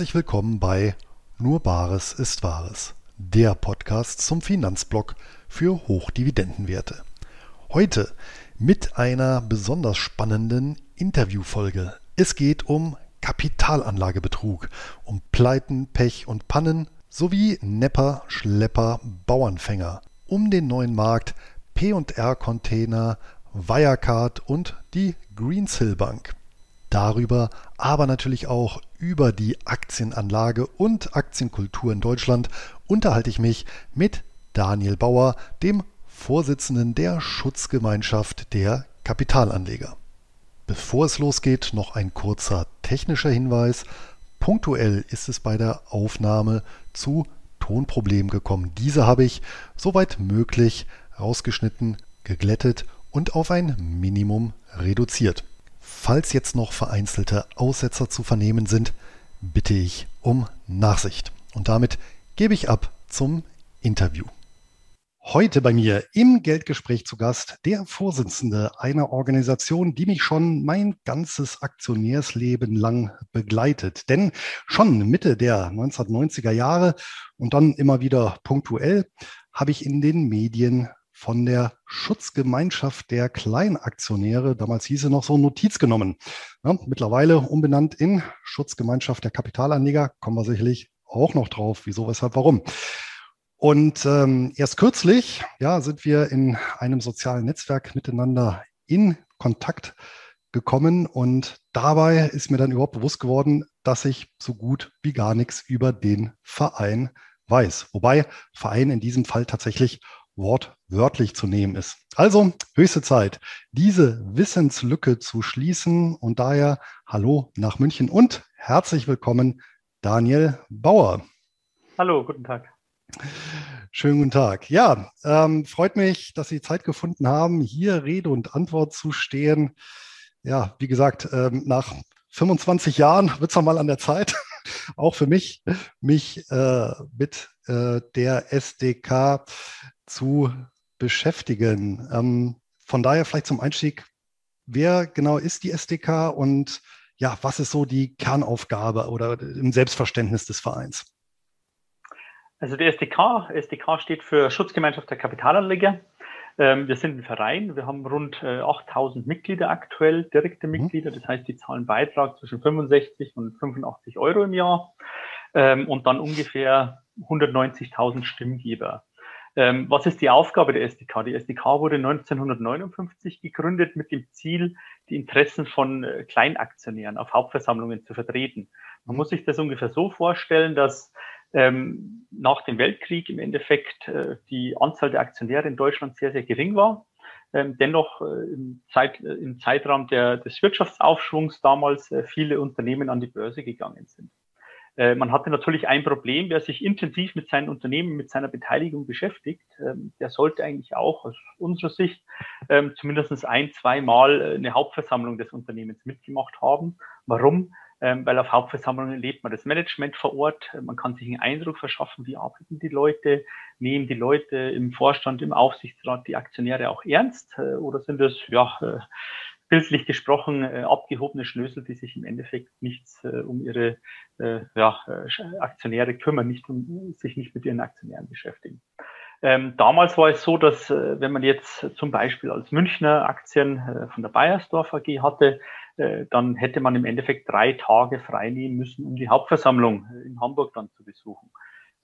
herzlich willkommen bei Nur Bares ist Wahres, der Podcast zum Finanzblock für Hochdividendenwerte. Heute mit einer besonders spannenden Interviewfolge. Es geht um Kapitalanlagebetrug, um Pleiten, Pech und Pannen sowie Nepper, Schlepper, Bauernfänger, um den neuen Markt, P&R-Container, Wirecard und die Greensill Bank. Darüber, aber natürlich auch über die Aktienanlage und Aktienkultur in Deutschland unterhalte ich mich mit Daniel Bauer, dem Vorsitzenden der Schutzgemeinschaft der Kapitalanleger. Bevor es losgeht, noch ein kurzer technischer Hinweis. Punktuell ist es bei der Aufnahme zu Tonproblemen gekommen. Diese habe ich soweit möglich rausgeschnitten, geglättet und auf ein Minimum reduziert. Falls jetzt noch vereinzelte Aussetzer zu vernehmen sind, bitte ich um Nachsicht. Und damit gebe ich ab zum Interview. Heute bei mir im Geldgespräch zu Gast der Vorsitzende einer Organisation, die mich schon mein ganzes Aktionärsleben lang begleitet. Denn schon Mitte der 1990er Jahre und dann immer wieder punktuell habe ich in den Medien von der Schutzgemeinschaft der Kleinaktionäre, damals hieß sie noch so, Notiz genommen. Ja, mittlerweile umbenannt in Schutzgemeinschaft der Kapitalanleger, kommen wir sicherlich auch noch drauf, wieso, weshalb, warum. Und ähm, erst kürzlich ja, sind wir in einem sozialen Netzwerk miteinander in Kontakt gekommen und dabei ist mir dann überhaupt bewusst geworden, dass ich so gut wie gar nichts über den Verein weiß. Wobei Verein in diesem Fall tatsächlich wortwörtlich zu nehmen ist. Also höchste Zeit, diese Wissenslücke zu schließen und daher Hallo nach München und herzlich willkommen, Daniel Bauer. Hallo, guten Tag. Schönen guten Tag. Ja, ähm, freut mich, dass Sie Zeit gefunden haben, hier Rede und Antwort zu stehen. Ja, wie gesagt, ähm, nach 25 Jahren wird es mal an der Zeit, auch für mich, mich äh, mit äh, der SDK zu beschäftigen. Ähm, von daher vielleicht zum Einstieg, wer genau ist die SDK und ja, was ist so die Kernaufgabe oder im Selbstverständnis des Vereins? Also die SDK, SDK steht für Schutzgemeinschaft der Kapitalanleger. Ähm, wir sind ein Verein, wir haben rund 8000 äh, Mitglieder aktuell, direkte mhm. Mitglieder, das heißt, die zahlen Beitrag zwischen 65 und 85 Euro im Jahr ähm, und dann ungefähr 190.000 Stimmgeber. Ähm, was ist die Aufgabe der SDK? Die SDK wurde 1959 gegründet mit dem Ziel, die Interessen von äh, Kleinaktionären auf Hauptversammlungen zu vertreten. Man muss sich das ungefähr so vorstellen, dass ähm, nach dem Weltkrieg im Endeffekt äh, die Anzahl der Aktionäre in Deutschland sehr, sehr gering war. Ähm, dennoch äh, im, Zeit, äh, im Zeitraum der, des Wirtschaftsaufschwungs damals äh, viele Unternehmen an die Börse gegangen sind. Äh, man hatte natürlich ein Problem, wer sich intensiv mit seinen Unternehmen, mit seiner Beteiligung beschäftigt, ähm, der sollte eigentlich auch aus unserer Sicht ähm, zumindest ein, zwei Mal äh, eine Hauptversammlung des Unternehmens mitgemacht haben. Warum? Ähm, weil auf Hauptversammlungen lebt man das Management vor Ort. Man kann sich einen Eindruck verschaffen, wie arbeiten die Leute, nehmen die Leute im Vorstand, im Aufsichtsrat, die Aktionäre auch ernst äh, oder sind das ja bildlich gesprochen äh, abgehobene Schnösel, die sich im Endeffekt nichts äh, um ihre äh, ja, äh, Aktionäre kümmern, nicht um, sich nicht mit ihren Aktionären beschäftigen. Ähm, damals war es so, dass äh, wenn man jetzt zum Beispiel als Münchner Aktien äh, von der Bayersdorf AG hatte, äh, dann hätte man im Endeffekt drei Tage frei nehmen müssen, um die Hauptversammlung äh, in Hamburg dann zu besuchen.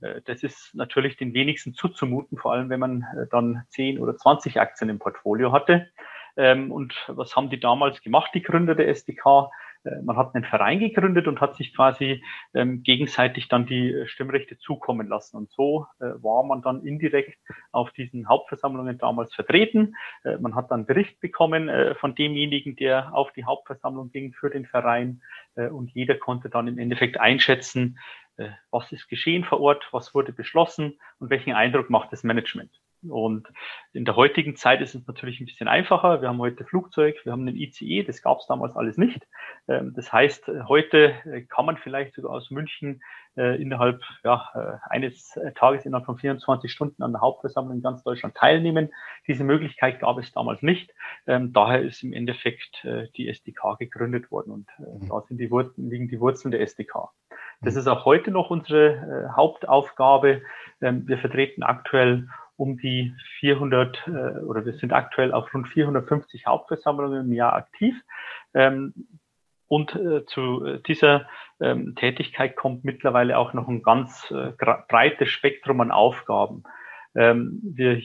Äh, das ist natürlich den wenigsten zuzumuten, vor allem wenn man dann 10 oder 20 Aktien im Portfolio hatte. Ähm, und was haben die damals gemacht, die Gründer der SDK? Äh, man hat einen Verein gegründet und hat sich quasi ähm, gegenseitig dann die Stimmrechte zukommen lassen. Und so äh, war man dann indirekt auf diesen Hauptversammlungen damals vertreten. Äh, man hat dann Bericht bekommen äh, von demjenigen, der auf die Hauptversammlung ging für den Verein. Äh, und jeder konnte dann im Endeffekt einschätzen, äh, was ist geschehen vor Ort, was wurde beschlossen und welchen Eindruck macht das Management. Und in der heutigen Zeit ist es natürlich ein bisschen einfacher. Wir haben heute Flugzeug, wir haben einen ICE, das gab es damals alles nicht. Ähm, das heißt, heute äh, kann man vielleicht sogar aus München äh, innerhalb ja, äh, eines Tages, innerhalb von 24 Stunden an der Hauptversammlung in ganz Deutschland teilnehmen. Diese Möglichkeit gab es damals nicht. Ähm, daher ist im Endeffekt die SDK gegründet worden und mhm. da sind die Wurzeln, liegen die Wurzeln der SDK. Das ist auch heute noch unsere äh, Hauptaufgabe. Ähm, wir vertreten aktuell um die 400 äh, oder wir sind aktuell auf rund 450 Hauptversammlungen im Jahr aktiv. Ähm, und äh, zu äh, dieser ähm, Tätigkeit kommt mittlerweile auch noch ein ganz äh, breites Spektrum an Aufgaben. Ähm, wir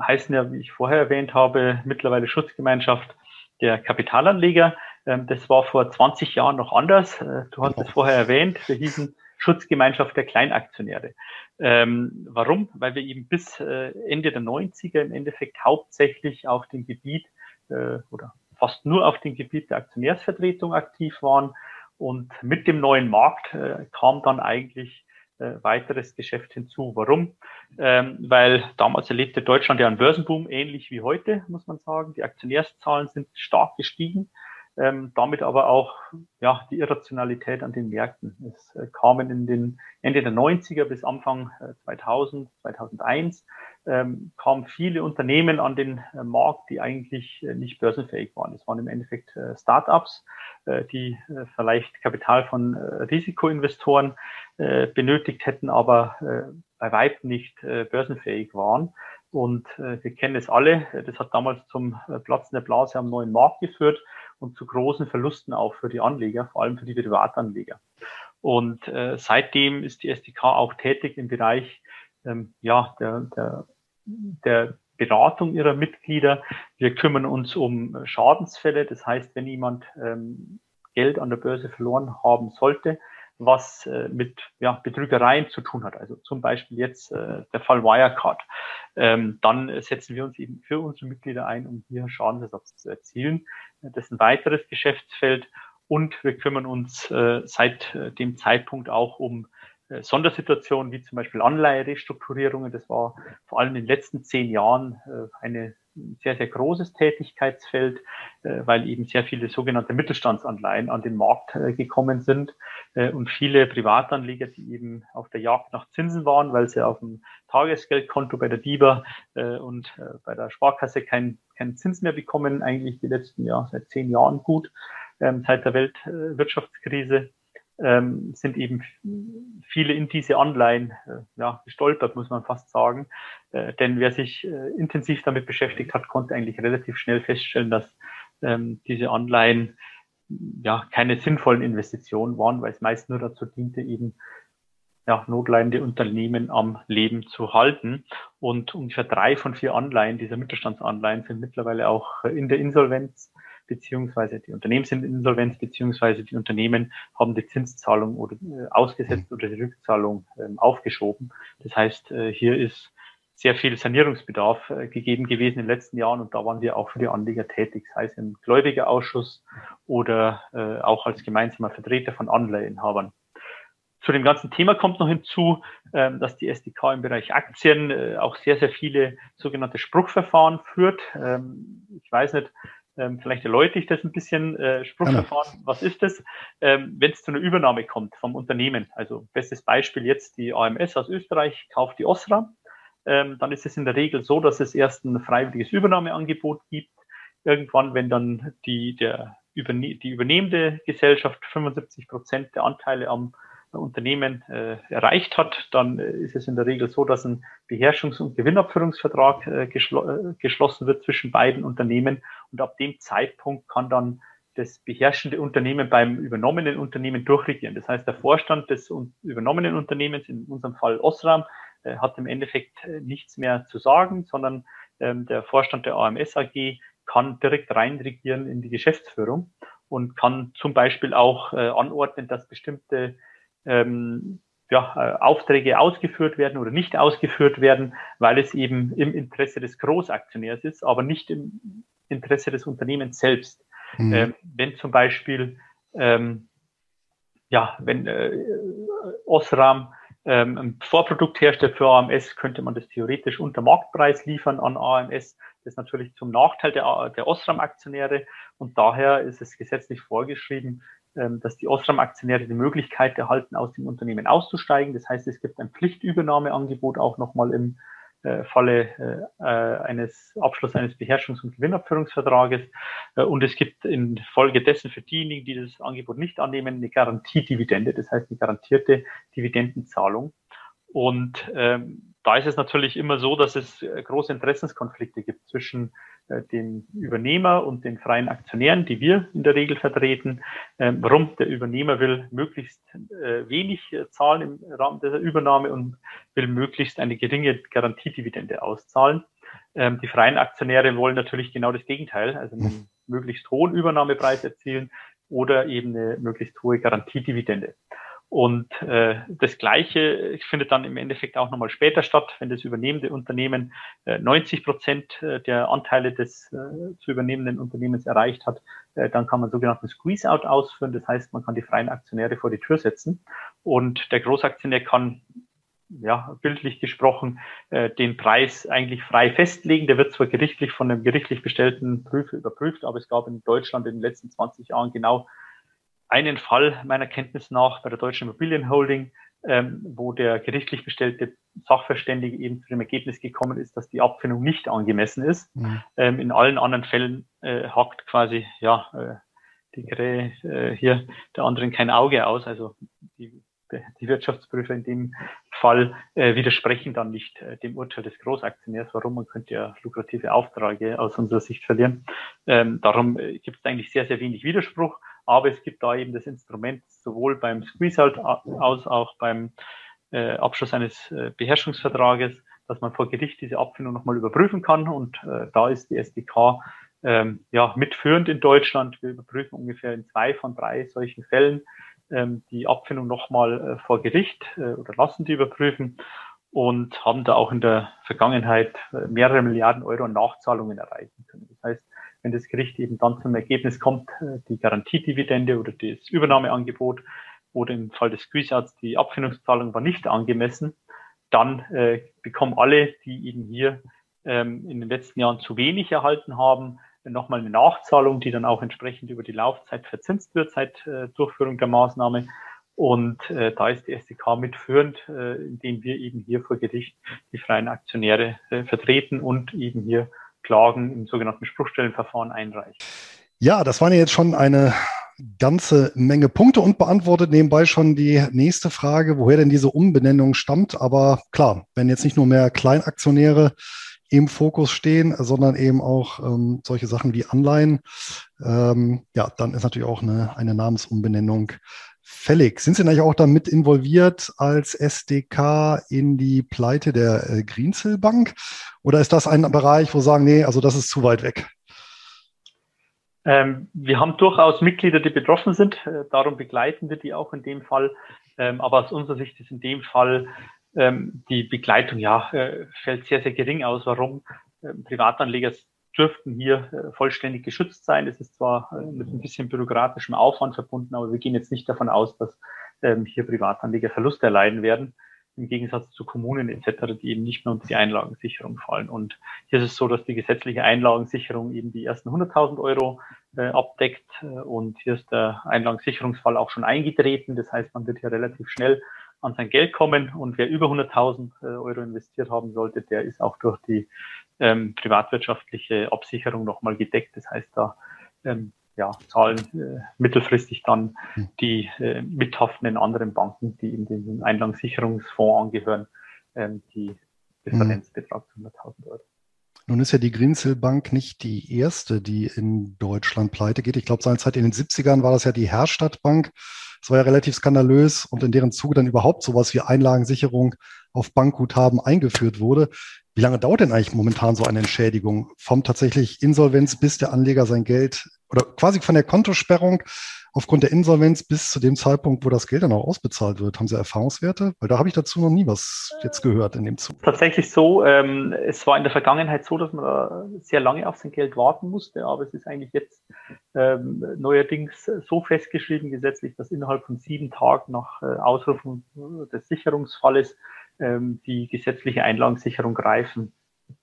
heißen ja, wie ich vorher erwähnt habe, mittlerweile Schutzgemeinschaft der Kapitalanleger. Ähm, das war vor 20 Jahren noch anders. Äh, du hast es genau. vorher erwähnt. Wir hießen Schutzgemeinschaft der Kleinaktionäre. Ähm, warum? Weil wir eben bis äh, Ende der 90er im Endeffekt hauptsächlich auf dem Gebiet äh, oder fast nur auf dem Gebiet der Aktionärsvertretung aktiv waren. Und mit dem neuen Markt äh, kam dann eigentlich äh, weiteres Geschäft hinzu. Warum? Ähm, weil damals erlebte Deutschland ja einen Börsenboom, ähnlich wie heute, muss man sagen. Die Aktionärszahlen sind stark gestiegen ähm, damit aber auch ja, die Irrationalität an den Märkten. Es äh, kamen in den Ende der 90er bis Anfang äh, 2000, 2001 ähm, kamen viele Unternehmen an den äh, Markt, die eigentlich äh, nicht börsenfähig waren. Es waren im Endeffekt äh, Start-ups, äh, die äh, vielleicht Kapital von Risikoinvestoren benötigt hätten, aber bei weitem nicht äh, börsenfähig waren. Und wir kennen es alle. Das hat damals zum Platzen der Blase am neuen Markt geführt und zu großen Verlusten auch für die Anleger, vor allem für die Privatanleger. Und äh, seitdem ist die SDK auch tätig im Bereich ähm, ja, der, der, der Beratung ihrer Mitglieder. Wir kümmern uns um Schadensfälle. Das heißt, wenn jemand ähm, Geld an der Börse verloren haben sollte, was äh, mit ja, Betrügereien zu tun hat. Also zum Beispiel jetzt äh, der Fall Wirecard. Ähm, dann setzen wir uns eben für unsere Mitglieder ein, um hier Schadensersatz zu erzielen. Das ist ein weiteres Geschäftsfeld. Und wir kümmern uns äh, seit äh, dem Zeitpunkt auch um äh, Sondersituationen wie zum Beispiel Anleiherestrukturierungen. Das war vor allem in den letzten zehn Jahren äh, eine sehr, sehr großes Tätigkeitsfeld, äh, weil eben sehr viele sogenannte Mittelstandsanleihen an den Markt äh, gekommen sind äh, und viele Privatanleger, die eben auf der Jagd nach Zinsen waren, weil sie auf dem Tagesgeldkonto bei der DIBA und bei der Sparkasse keinen keinen Zins mehr bekommen, eigentlich die letzten Jahre, seit zehn Jahren gut, ähm, seit der Weltwirtschaftskrise ähm, sind eben viele in diese Anleihen äh, ja, gestolpert, muss man fast sagen. Äh, denn wer sich äh, intensiv damit beschäftigt hat, konnte eigentlich relativ schnell feststellen, dass ähm, diese Anleihen ja keine sinnvollen Investitionen waren, weil es meist nur dazu diente, eben ja, notleidende Unternehmen am Leben zu halten. Und ungefähr drei von vier Anleihen dieser Mittelstandsanleihen sind mittlerweile auch in der Insolvenz beziehungsweise die Unternehmen sind insolvenz, beziehungsweise die Unternehmen haben die Zinszahlung oder äh, ausgesetzt oder die Rückzahlung ähm, aufgeschoben. Das heißt, äh, hier ist sehr viel Sanierungsbedarf äh, gegeben gewesen in den letzten Jahren und da waren wir auch für die Anleger tätig, sei es im Gläubigerausschuss oder äh, auch als gemeinsamer Vertreter von Anleihenhabern. Zu dem ganzen Thema kommt noch hinzu, ähm, dass die SDK im Bereich Aktien äh, auch sehr, sehr viele sogenannte Spruchverfahren führt. Ähm, ich weiß nicht, ähm, vielleicht erläutere ich das ein bisschen. Äh, Spruchverfahren, was ist das? Ähm, Wenn es zu einer Übernahme kommt vom Unternehmen, also bestes Beispiel jetzt die AMS aus Österreich kauft die Osra, ähm, dann ist es in der Regel so, dass es erst ein freiwilliges Übernahmeangebot gibt. Irgendwann, wenn dann die, der, die übernehmende Gesellschaft 75 Prozent der Anteile am Unternehmen äh, erreicht hat, dann äh, ist es in der Regel so, dass ein Beherrschungs- und Gewinnabführungsvertrag äh, geschl äh, geschlossen wird zwischen beiden Unternehmen und ab dem Zeitpunkt kann dann das beherrschende Unternehmen beim übernommenen Unternehmen durchregieren. Das heißt, der Vorstand des übernommenen Unternehmens, in unserem Fall Osram, äh, hat im Endeffekt äh, nichts mehr zu sagen, sondern ähm, der Vorstand der AMS AG kann direkt reinregieren in die Geschäftsführung und kann zum Beispiel auch anordnen, dass bestimmte ähm, ja, äh, Aufträge ausgeführt werden oder nicht ausgeführt werden, weil es eben im Interesse des Großaktionärs ist, aber nicht im Interesse des Unternehmens selbst. Mhm. Ähm, wenn zum Beispiel, ähm, ja, wenn äh, Osram ähm, ein Vorprodukt herstellt für AMS, könnte man das theoretisch unter Marktpreis liefern an AMS. Das ist natürlich zum Nachteil der, der Osram-Aktionäre und daher ist es gesetzlich vorgeschrieben, dass die Osram-Aktionäre die Möglichkeit erhalten, aus dem Unternehmen auszusteigen. Das heißt, es gibt ein Pflichtübernahmeangebot auch nochmal im, äh, Falle äh, eines Abschluss eines Beherrschungs- und Gewinnabführungsvertrages. Äh, und es gibt in Folge dessen für diejenigen, die das Angebot nicht annehmen, eine Garantiedividende, das heißt eine garantierte Dividendenzahlung. Und ähm, da ist es natürlich immer so, dass es äh, große Interessenskonflikte gibt zwischen äh, dem Übernehmer und den freien Aktionären, die wir in der Regel vertreten. Ähm, warum? Der Übernehmer will möglichst äh, wenig zahlen im Rahmen dieser Übernahme und will möglichst eine geringe Garantiedividende auszahlen. Ähm, die freien Aktionäre wollen natürlich genau das Gegenteil, also einen möglichst hohen Übernahmepreis erzielen oder eben eine möglichst hohe Garantiedividende. Und äh, das Gleiche findet dann im Endeffekt auch nochmal später statt, wenn das übernehmende Unternehmen äh, 90 Prozent äh, der Anteile des äh, zu übernehmenden Unternehmens erreicht hat, äh, dann kann man sogenannten Squeeze-out ausführen. Das heißt, man kann die freien Aktionäre vor die Tür setzen und der Großaktionär kann ja, bildlich gesprochen, äh, den Preis eigentlich frei festlegen. Der wird zwar gerichtlich von einem gerichtlich bestellten Prüfer überprüft, aber es gab in Deutschland in den letzten 20 Jahren genau einen Fall meiner Kenntnis nach bei der Deutschen Immobilienholding, ähm, wo der gerichtlich bestellte Sachverständige eben zu dem Ergebnis gekommen ist, dass die Abfindung nicht angemessen ist. Mhm. Ähm, in allen anderen Fällen äh, hakt quasi ja äh, die Krähe äh, hier der anderen kein Auge aus. Also die, die Wirtschaftsprüfer in dem Fall äh, widersprechen dann nicht äh, dem Urteil des Großaktionärs. Warum? Man könnte ja lukrative Aufträge aus unserer Sicht verlieren. Ähm, darum äh, gibt es eigentlich sehr, sehr wenig Widerspruch. Aber es gibt da eben das Instrument sowohl beim Squeeze-Out aus, auch beim äh, Abschluss eines äh, Beherrschungsvertrages, dass man vor Gericht diese Abfindung nochmal überprüfen kann. Und äh, da ist die SDK ähm, ja, mitführend in Deutschland. Wir überprüfen ungefähr in zwei von drei solchen Fällen ähm, die Abfindung nochmal äh, vor Gericht äh, oder lassen die überprüfen und haben da auch in der Vergangenheit äh, mehrere Milliarden Euro Nachzahlungen erreichen können. Das heißt, wenn das Gericht eben dann zum Ergebnis kommt, äh, die Garantiedividende oder das Übernahmeangebot oder im Fall des Squeeze-Outs die Abfindungszahlung war nicht angemessen, dann äh, bekommen alle, die eben hier ähm, in den letzten Jahren zu wenig erhalten haben, nochmal eine Nachzahlung, die dann auch entsprechend über die Laufzeit verzinst wird seit äh, Durchführung der Maßnahme. Und äh, da ist die SDK mitführend, äh, indem wir eben hier vor Gericht die freien Aktionäre äh, vertreten und eben hier Klagen im sogenannten Spruchstellenverfahren einreichen. Ja, das waren ja jetzt schon eine ganze Menge Punkte und beantwortet nebenbei schon die nächste Frage, woher denn diese Umbenennung stammt. Aber klar, wenn jetzt nicht nur mehr Kleinaktionäre im Fokus stehen, sondern eben auch ähm, solche Sachen wie Anleihen, ähm, ja, dann ist natürlich auch eine, eine Namensumbenennung fällig. Sind Sie eigentlich auch damit involviert als SDK in die Pleite der äh, Greensill Bank? Oder ist das ein Bereich, wo Sie sagen, nee, also das ist zu weit weg? Ähm, wir haben durchaus Mitglieder, die betroffen sind. Äh, darum begleiten wir die auch in dem Fall. Ähm, aber aus unserer Sicht ist in dem Fall ähm, die Begleitung ja äh, fällt sehr, sehr gering aus. Warum? Ähm, Privatanleger dürften hier äh, vollständig geschützt sein. Es ist zwar äh, mit ein bisschen bürokratischem Aufwand verbunden, aber wir gehen jetzt nicht davon aus, dass ähm, hier Privatanleger Verluste erleiden werden, im Gegensatz zu Kommunen etc., die eben nicht mehr unter die Einlagensicherung fallen. Und hier ist es so, dass die gesetzliche Einlagensicherung eben die ersten 100.000 Euro äh, abdeckt und hier ist der Einlagensicherungsfall auch schon eingetreten. Das heißt, man wird hier relativ schnell an sein Geld kommen und wer über 100.000 äh, Euro investiert haben sollte, der ist auch durch die ähm, privatwirtschaftliche Absicherung nochmal gedeckt. Das heißt, da ähm, ja, zahlen äh, mittelfristig dann hm. die äh, mithaftenden anderen Banken, die in den Einlagensicherungsfonds angehören, ähm, die Differenzbetrag zu 100.000 Euro. Nun ist ja die Greensill Bank nicht die erste, die in Deutschland pleite geht. Ich glaube, seinerzeit in den 70ern war das ja die Herstadt Bank. Das war ja relativ skandalös und in deren Zuge dann überhaupt sowas wie Einlagensicherung auf Bankguthaben eingeführt wurde. Wie lange dauert denn eigentlich momentan so eine Entschädigung vom tatsächlich Insolvenz, bis der Anleger sein Geld oder quasi von der Kontosperrung aufgrund der Insolvenz bis zu dem Zeitpunkt, wo das Geld dann auch ausbezahlt wird? Haben Sie Erfahrungswerte? Weil da habe ich dazu noch nie was jetzt gehört in dem Zug. Tatsächlich so. Ähm, es war in der Vergangenheit so, dass man sehr lange auf sein Geld warten musste, aber es ist eigentlich jetzt ähm, neuerdings so festgeschrieben gesetzlich, dass innerhalb von sieben Tagen nach äh, Ausrufung des Sicherungsfalles ähm, die gesetzliche Einlagensicherung greifen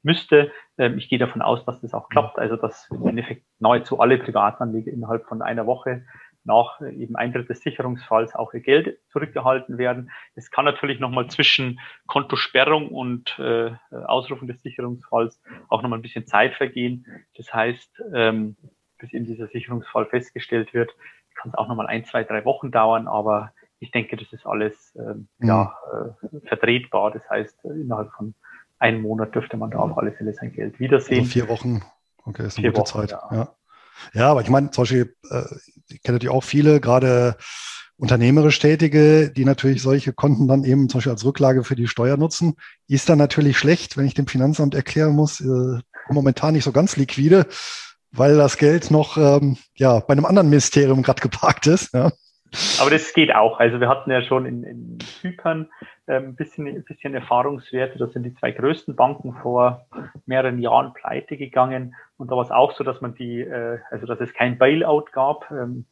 müsste. Ähm, ich gehe davon aus, dass das auch klappt, also dass im Endeffekt nahezu alle Privatanleger innerhalb von einer Woche nach eben Eintritt des Sicherungsfalls auch ihr Geld zurückgehalten werden. Es kann natürlich nochmal zwischen Kontosperrung und äh, Ausrufung des Sicherungsfalls auch nochmal ein bisschen Zeit vergehen. Das heißt, ähm, bis eben dieser Sicherungsfall festgestellt wird, kann es auch nochmal ein, zwei, drei Wochen dauern, aber ich denke, das ist alles ähm, mhm. ja, äh, vertretbar. Das heißt, innerhalb von einem Monat dürfte man da auf alle Fälle sein Geld wiedersehen. Also vier Wochen, okay, ist eine vier gute Wochen, Zeit. Ja. ja. Ja. aber ich meine, zum Beispiel, äh, ich kenne natürlich auch viele, gerade unternehmerisch Tätige, die natürlich solche Konten dann eben zum Beispiel als Rücklage für die Steuer nutzen. Ist dann natürlich schlecht, wenn ich dem Finanzamt erklären muss, äh, momentan nicht so ganz liquide, weil das Geld noch ähm, ja, bei einem anderen Ministerium gerade geparkt ist. Ja. Aber das geht auch. Also wir hatten ja schon in, in Zypern ein ähm, bisschen, ein bisschen Erfahrungswerte. Da sind die zwei größten Banken vor mehreren Jahren pleite gegangen. Und da war es auch so, dass man die, äh, also dass es kein Bailout gab, ähm,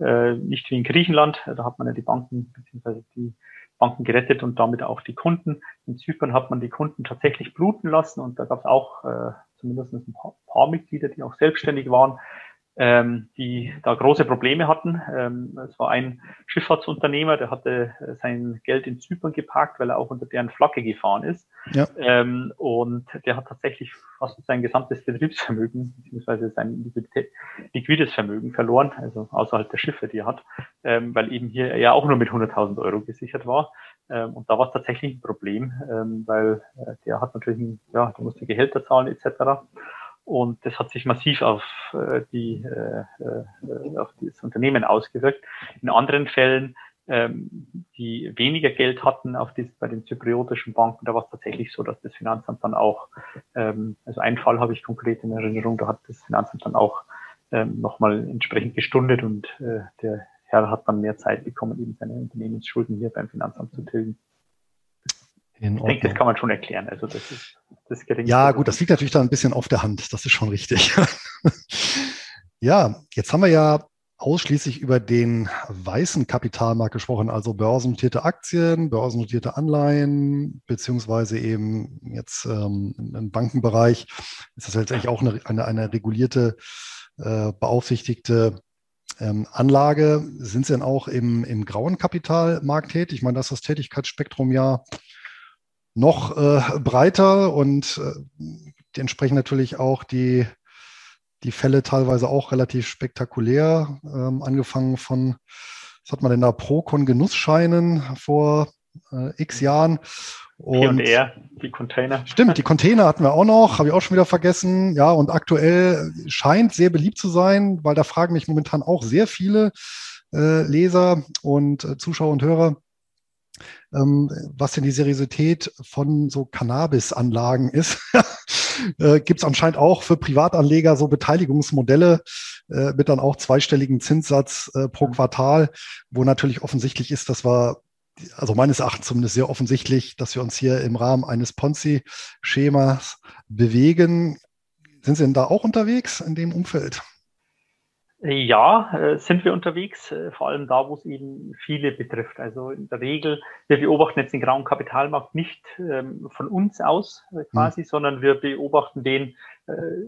äh, nicht wie in Griechenland. Da hat man ja die Banken beziehungsweise die Banken gerettet und damit auch die Kunden. In Zypern hat man die Kunden tatsächlich bluten lassen und da gab es auch äh, zumindest ein paar, paar Mitglieder, die auch selbstständig waren, ähm, die da große Probleme hatten. Ähm, es war ein Schifffahrtsunternehmer, der hatte äh, sein Geld in Zypern geparkt, weil er auch unter deren Flagge gefahren ist. Ja. Ähm, und der hat tatsächlich fast sein gesamtes Betriebsvermögen beziehungsweise sein liquides Vermögen verloren, also außerhalb der Schiffe, die er hat, ähm, weil eben hier er ja auch nur mit 100.000 Euro gesichert war. Ähm, und da war es tatsächlich ein Problem, ähm, weil äh, der hat natürlich, ein, ja, der musste Gehälter zahlen etc. Und das hat sich massiv auf, äh, die, äh, äh, auf das Unternehmen ausgewirkt. In anderen Fällen, ähm, die weniger Geld hatten auf dies, bei den zypriotischen Banken, da war es tatsächlich so, dass das Finanzamt dann auch, ähm, also einen Fall habe ich konkret in Erinnerung, da hat das Finanzamt dann auch ähm, nochmal entsprechend gestundet und äh, der Herr hat dann mehr Zeit bekommen, eben seine Unternehmensschulden hier beim Finanzamt zu tilgen. ich denke, das kann man schon erklären. Also das ist das Ja, gut, das liegt natürlich dann ein bisschen auf der Hand. Das ist schon richtig. ja, jetzt haben wir ja ausschließlich über den weißen Kapitalmarkt gesprochen, also börsennotierte Aktien, börsennotierte Anleihen, beziehungsweise eben jetzt ähm, im Bankenbereich ist das letztendlich auch eine, eine, eine regulierte, äh, beaufsichtigte ähm, Anlage. Sind Sie denn auch im, im grauen Kapitalmarkt tätig? Ich meine, das ist das Tätigkeitsspektrum ja noch äh, breiter und äh, entsprechend natürlich auch die, die Fälle teilweise auch relativ spektakulär, ähm, angefangen von, was hat man denn da, Procon Genussscheinen vor äh, x Jahren. Und R, die Container. Stimmt, die Container hatten wir auch noch, habe ich auch schon wieder vergessen. Ja, und aktuell scheint sehr beliebt zu sein, weil da fragen mich momentan auch sehr viele äh, Leser und äh, Zuschauer und Hörer, was denn die Seriosität von so Cannabis-Anlagen ist. äh, Gibt es anscheinend auch für Privatanleger so Beteiligungsmodelle äh, mit dann auch zweistelligen Zinssatz äh, pro Quartal, wo natürlich offensichtlich ist, dass wir also meines Erachtens zumindest sehr offensichtlich, dass wir uns hier im Rahmen eines Ponzi-Schemas bewegen. Sind Sie denn da auch unterwegs in dem Umfeld? Ja, äh, sind wir unterwegs, äh, vor allem da, wo es eben viele betrifft. Also in der Regel, wir beobachten jetzt den grauen Kapitalmarkt nicht ähm, von uns aus äh, quasi, mhm. sondern wir beobachten den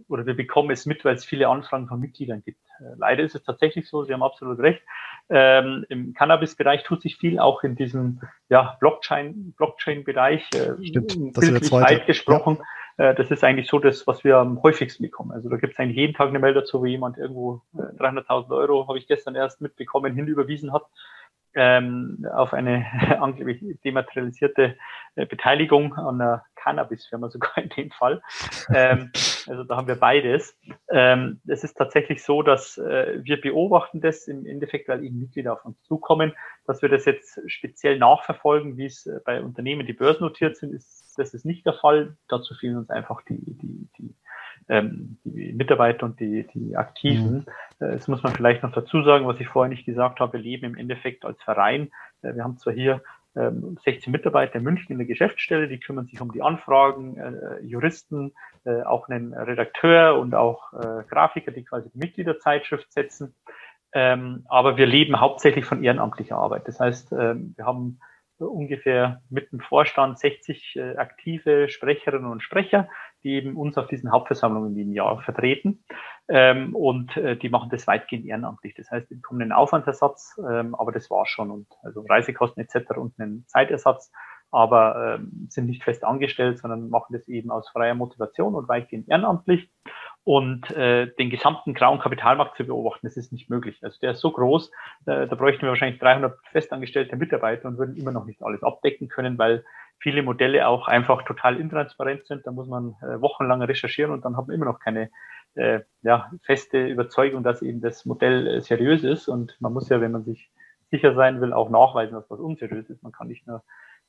oder wir bekommen es mit, weil es viele Anfragen von Mitgliedern gibt. leider ist es tatsächlich so, Sie haben absolut recht. Ähm, Im Cannabis-Bereich tut sich viel, auch in diesem ja, Blockchain, Blockchain-Bereich, Stimmt, das weit gesprochen. Ja äh, das ist eigentlich so das, was wir am häufigsten bekommen. Also da gibt es eigentlich jeden Tag eine Meldung dazu, wo jemand irgendwo 300.000 äh, Euro, habe ich gestern erst mitbekommen, hinüberwiesen hat ähm, auf eine angeblich dematerialisierte äh, Beteiligung an einer Cannabis-Firma sogar in dem Fall. Ähm, also da haben wir beides. Ähm, es ist tatsächlich so, dass äh, wir beobachten das im Endeffekt, weil eben Mitglieder auf uns zukommen, dass wir das jetzt speziell nachverfolgen, wie es äh, bei Unternehmen, die börsennotiert sind, ist das ist nicht der Fall. Dazu fehlen uns einfach die, die, die ähm, die Mitarbeiter und die, die Aktiven. Mhm. Äh, das muss man vielleicht noch dazu sagen, was ich vorher nicht gesagt habe. Wir leben im Endeffekt als Verein. Äh, wir haben zwar hier 16 ähm, Mitarbeiter in München in der Geschäftsstelle, die kümmern sich um die Anfragen, äh, Juristen, äh, auch einen Redakteur und auch äh, Grafiker, die quasi die Mitgliederzeitschrift setzen. Ähm, aber wir leben hauptsächlich von ehrenamtlicher Arbeit. Das heißt, ähm, wir haben ungefähr mit dem Vorstand 60 äh, aktive Sprecherinnen und Sprecher, die eben uns auf diesen Hauptversammlungen im Jahr vertreten. Ähm, und äh, die machen das weitgehend ehrenamtlich. Das heißt, die bekommen einen Aufwandsersatz, ähm, aber das war's schon. Und also Reisekosten etc. und einen Zeitersatz, aber ähm, sind nicht fest angestellt, sondern machen das eben aus freier Motivation und weitgehend ehrenamtlich. Und äh, den gesamten grauen Kapitalmarkt zu beobachten, das ist nicht möglich. Also der ist so groß, äh, da bräuchten wir wahrscheinlich 300 festangestellte Mitarbeiter und würden immer noch nicht alles abdecken können, weil viele Modelle auch einfach total intransparent sind. Da muss man äh, wochenlang recherchieren und dann hat man immer noch keine äh, ja, feste Überzeugung, dass eben das Modell äh, seriös ist. Und man muss ja, wenn man sich sicher sein will, auch nachweisen, dass was unseriös ist. Man kann nicht nur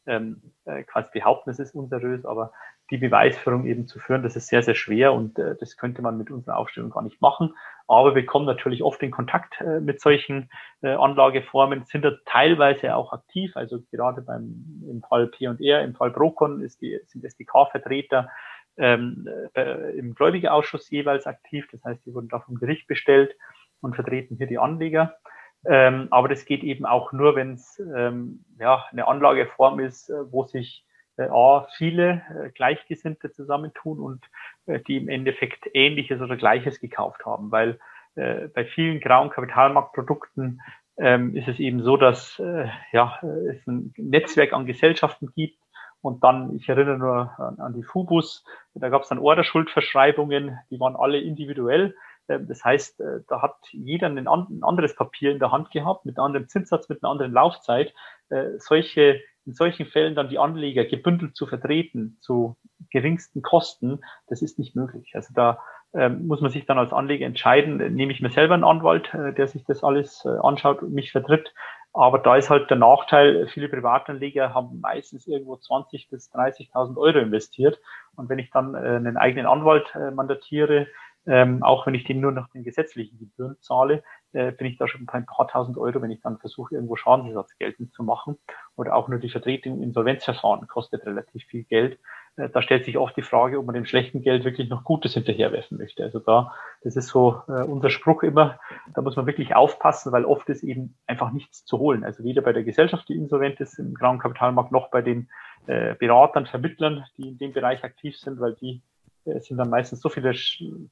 ähm, äh, quasi behaupten, es ist unseriös, aber die Beweisführung eben zu führen, das ist sehr, sehr schwer und äh, das könnte man mit unserer Aufstellung gar nicht machen. Aber wir kommen natürlich oft in Kontakt äh, mit solchen äh, Anlageformen, sind da teilweise auch aktiv, also gerade beim im Fall P&R, im Fall Procon ist die, sind SDK-Vertreter ähm, äh, im Gläubigerausschuss jeweils aktiv, das heißt, die wurden da vom Gericht bestellt und vertreten hier die Anleger. Ähm, aber das geht eben auch nur, wenn es ähm, ja, eine Anlageform ist, äh, wo sich äh, A, viele äh, Gleichgesinnte zusammentun und äh, die im Endeffekt Ähnliches oder Gleiches gekauft haben. Weil äh, bei vielen grauen Kapitalmarktprodukten ähm, ist es eben so, dass äh, ja, es ein Netzwerk an Gesellschaften gibt, und dann, ich erinnere nur an, an die Fubus, da gab es dann Orderschuldverschreibungen, die waren alle individuell. Ähm, das heißt, äh, da hat jeder ein, anderes Papier in der Hand gehabt, mit einem anderen Zinssatz, mit einer anderen Laufzeit. Äh, solche, in solchen Fällen dann die Anleger gebündelt zu vertreten, zu geringsten Kosten, das ist nicht möglich. Also da ähm, muss man sich dann als Anleger entscheiden, nehme ich mir selber einen Anwalt, äh, der sich das alles anschaut und mich vertritt, aber da ist halt der Nachteil, viele Privatanleger haben meistens irgendwo 20 bis 30.000 Euro investiert. Und wenn ich dann äh, einen eigenen Anwalt äh, mandatiere, ähm, auch wenn ich den nur nach den gesetzlichen Gebühren zahle, äh, bin ich da schon bei ein paar tausend Euro, wenn ich dann versuche, irgendwo Schadensersatz geltend zu machen. Oder auch nur die Vertretung Insolvenzverfahren kostet relativ viel Geld. Äh, da stellt sich oft die Frage, ob man dem schlechten Geld wirklich noch Gutes hinterherwerfen möchte. Also da, das ist so äh, unser Spruch immer, da muss man wirklich aufpassen, weil oft ist eben einfach nichts zu holen. Also weder bei der Gesellschaft, die insolvent ist im grauen Kapitalmarkt, noch bei den äh, Beratern, Vermittlern, die in dem Bereich aktiv sind, weil die es sind dann meistens so viele,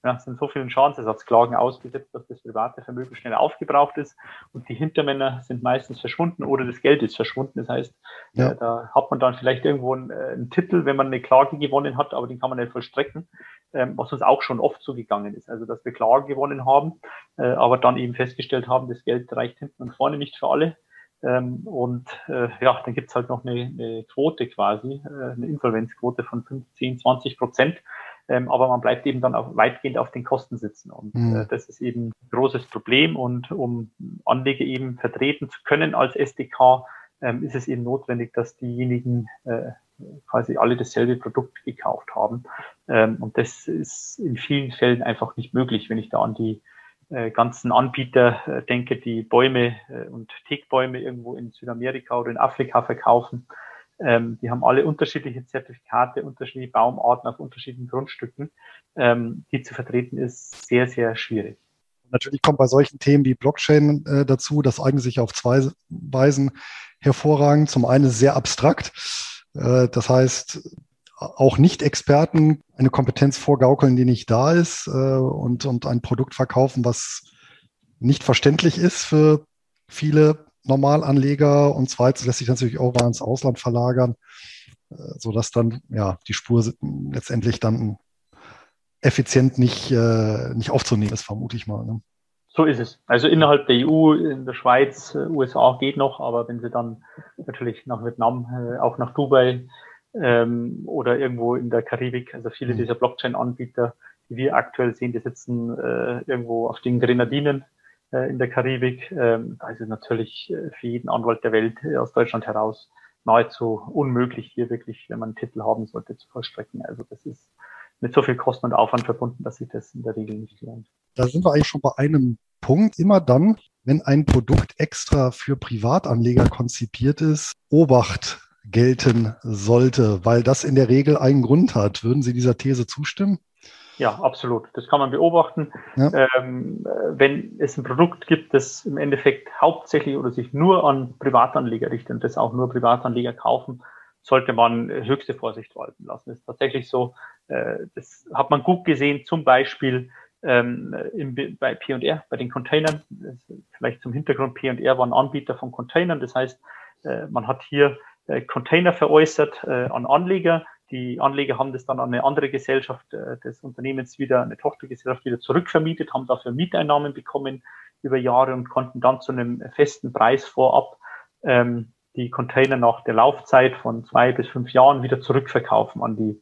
ja, sind so vielen Schadensersatzklagen ausgesetzt, dass das private Vermögen schnell aufgebraucht ist und die Hintermänner sind meistens verschwunden oder das Geld ist verschwunden. Das heißt, ja. äh, da hat man dann vielleicht irgendwo einen, äh, einen, Titel, wenn man eine Klage gewonnen hat, aber den kann man nicht vollstrecken, ähm, was uns auch schon oft so gegangen ist. Also, dass wir Klage gewonnen haben, äh, aber dann eben festgestellt haben, das Geld reicht hinten und vorne nicht für alle. Ähm, und äh, ja, dann gibt's halt noch eine, eine Quote quasi, äh, eine Insolvenzquote von 15, 20 Prozent ähm, aber man bleibt eben dann auch weitgehend auf den Kosten sitzen. Und mhm. äh, das ist eben ein großes Problem. Und um Anleger eben vertreten zu können als SDK, ähm, ist es eben notwendig, dass diejenigen äh, quasi alle dasselbe Produkt gekauft haben. Ähm, und das ist in vielen Fällen einfach nicht möglich, wenn ich da an die äh, ganzen Anbieter äh, denke, die Bäume äh, und Teakbäume irgendwo in Südamerika oder in Afrika verkaufen ähm, die haben alle unterschiedliche Zertifikate, unterschiedliche Baumarten auf unterschiedlichen Grundstücken. Ähm, die zu vertreten ist sehr, sehr schwierig. Natürlich kommt bei solchen Themen wie Blockchain äh, dazu, das eignet sich auf zwei Weisen hervorragend. Zum einen sehr abstrakt. Äh, das heißt, auch Nicht-Experten eine Kompetenz vorgaukeln, die nicht da ist äh, und, und ein Produkt verkaufen, was nicht verständlich ist für viele Normalanleger und zweitens lässt sich natürlich auch mal ins Ausland verlagern, äh, sodass dann ja die Spur letztendlich dann effizient nicht, äh, nicht aufzunehmen ist, vermute ich mal. Ne? So ist es. Also innerhalb der EU, in der Schweiz, äh, USA geht noch, aber wenn Sie dann natürlich nach Vietnam, auch nach Dubai ähm, oder irgendwo in der Karibik, also viele mhm. dieser Blockchain-Anbieter, die wir aktuell sehen, die sitzen äh, irgendwo auf den Grenadinen in der Karibik. Ähm, da ist es natürlich äh, für jeden Anwalt der Welt äh, aus Deutschland heraus nahezu unmöglich, hier wirklich, wenn man einen Titel haben sollte, zu vollstrecken. Also das ist mit so viel Kosten und Aufwand verbunden, dass sich das in der Regel nicht lohnt. Da sind wir eigentlich schon bei einem Punkt. Immer dann, wenn ein Produkt extra für Privatanleger konzipiert ist, Obacht gelten sollte, weil das in der Regel einen Grund hat. Würden Sie dieser These zustimmen? Ja, absolut. Das kann man beobachten. Ja. Ähm, wenn es ein Produkt gibt, das im Endeffekt hauptsächlich oder sich nur an Privatanleger richtet und das auch nur Privatanleger kaufen, sollte man höchste Vorsicht walten lassen. Das ist tatsächlich so, äh, das hat man gut gesehen, zum Beispiel ähm, im, bei P&R, bei den Containern. Vielleicht zum Hintergrund, P&R war ein Anbieter von Containern. Das heißt, äh, man hat hier äh, Container veräußert äh, an Anleger. Die Anleger haben das dann an eine andere Gesellschaft äh, des Unternehmens wieder, eine Tochtergesellschaft wieder zurückvermietet, haben dafür Mieteinnahmen bekommen über Jahre und konnten dann zu einem festen Preis vorab ähm, die Container nach der Laufzeit von zwei bis fünf Jahren wieder zurückverkaufen an die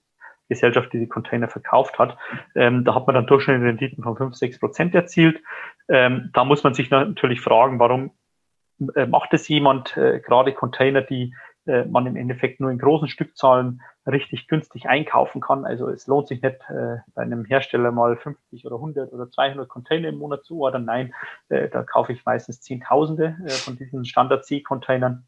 Gesellschaft, die die Container verkauft hat. Ähm, da hat man dann durchschnittliche Renditen von fünf, sechs Prozent erzielt. Ähm, da muss man sich natürlich fragen, warum äh, macht es jemand, äh, gerade Container, die äh, man im Endeffekt nur in großen Stückzahlen richtig günstig einkaufen kann. Also es lohnt sich nicht, äh, bei einem Hersteller mal 50 oder 100 oder 200 Container im Monat zu ordern. Nein, äh, da kaufe ich meistens Zehntausende äh, von diesen Standard-C-Containern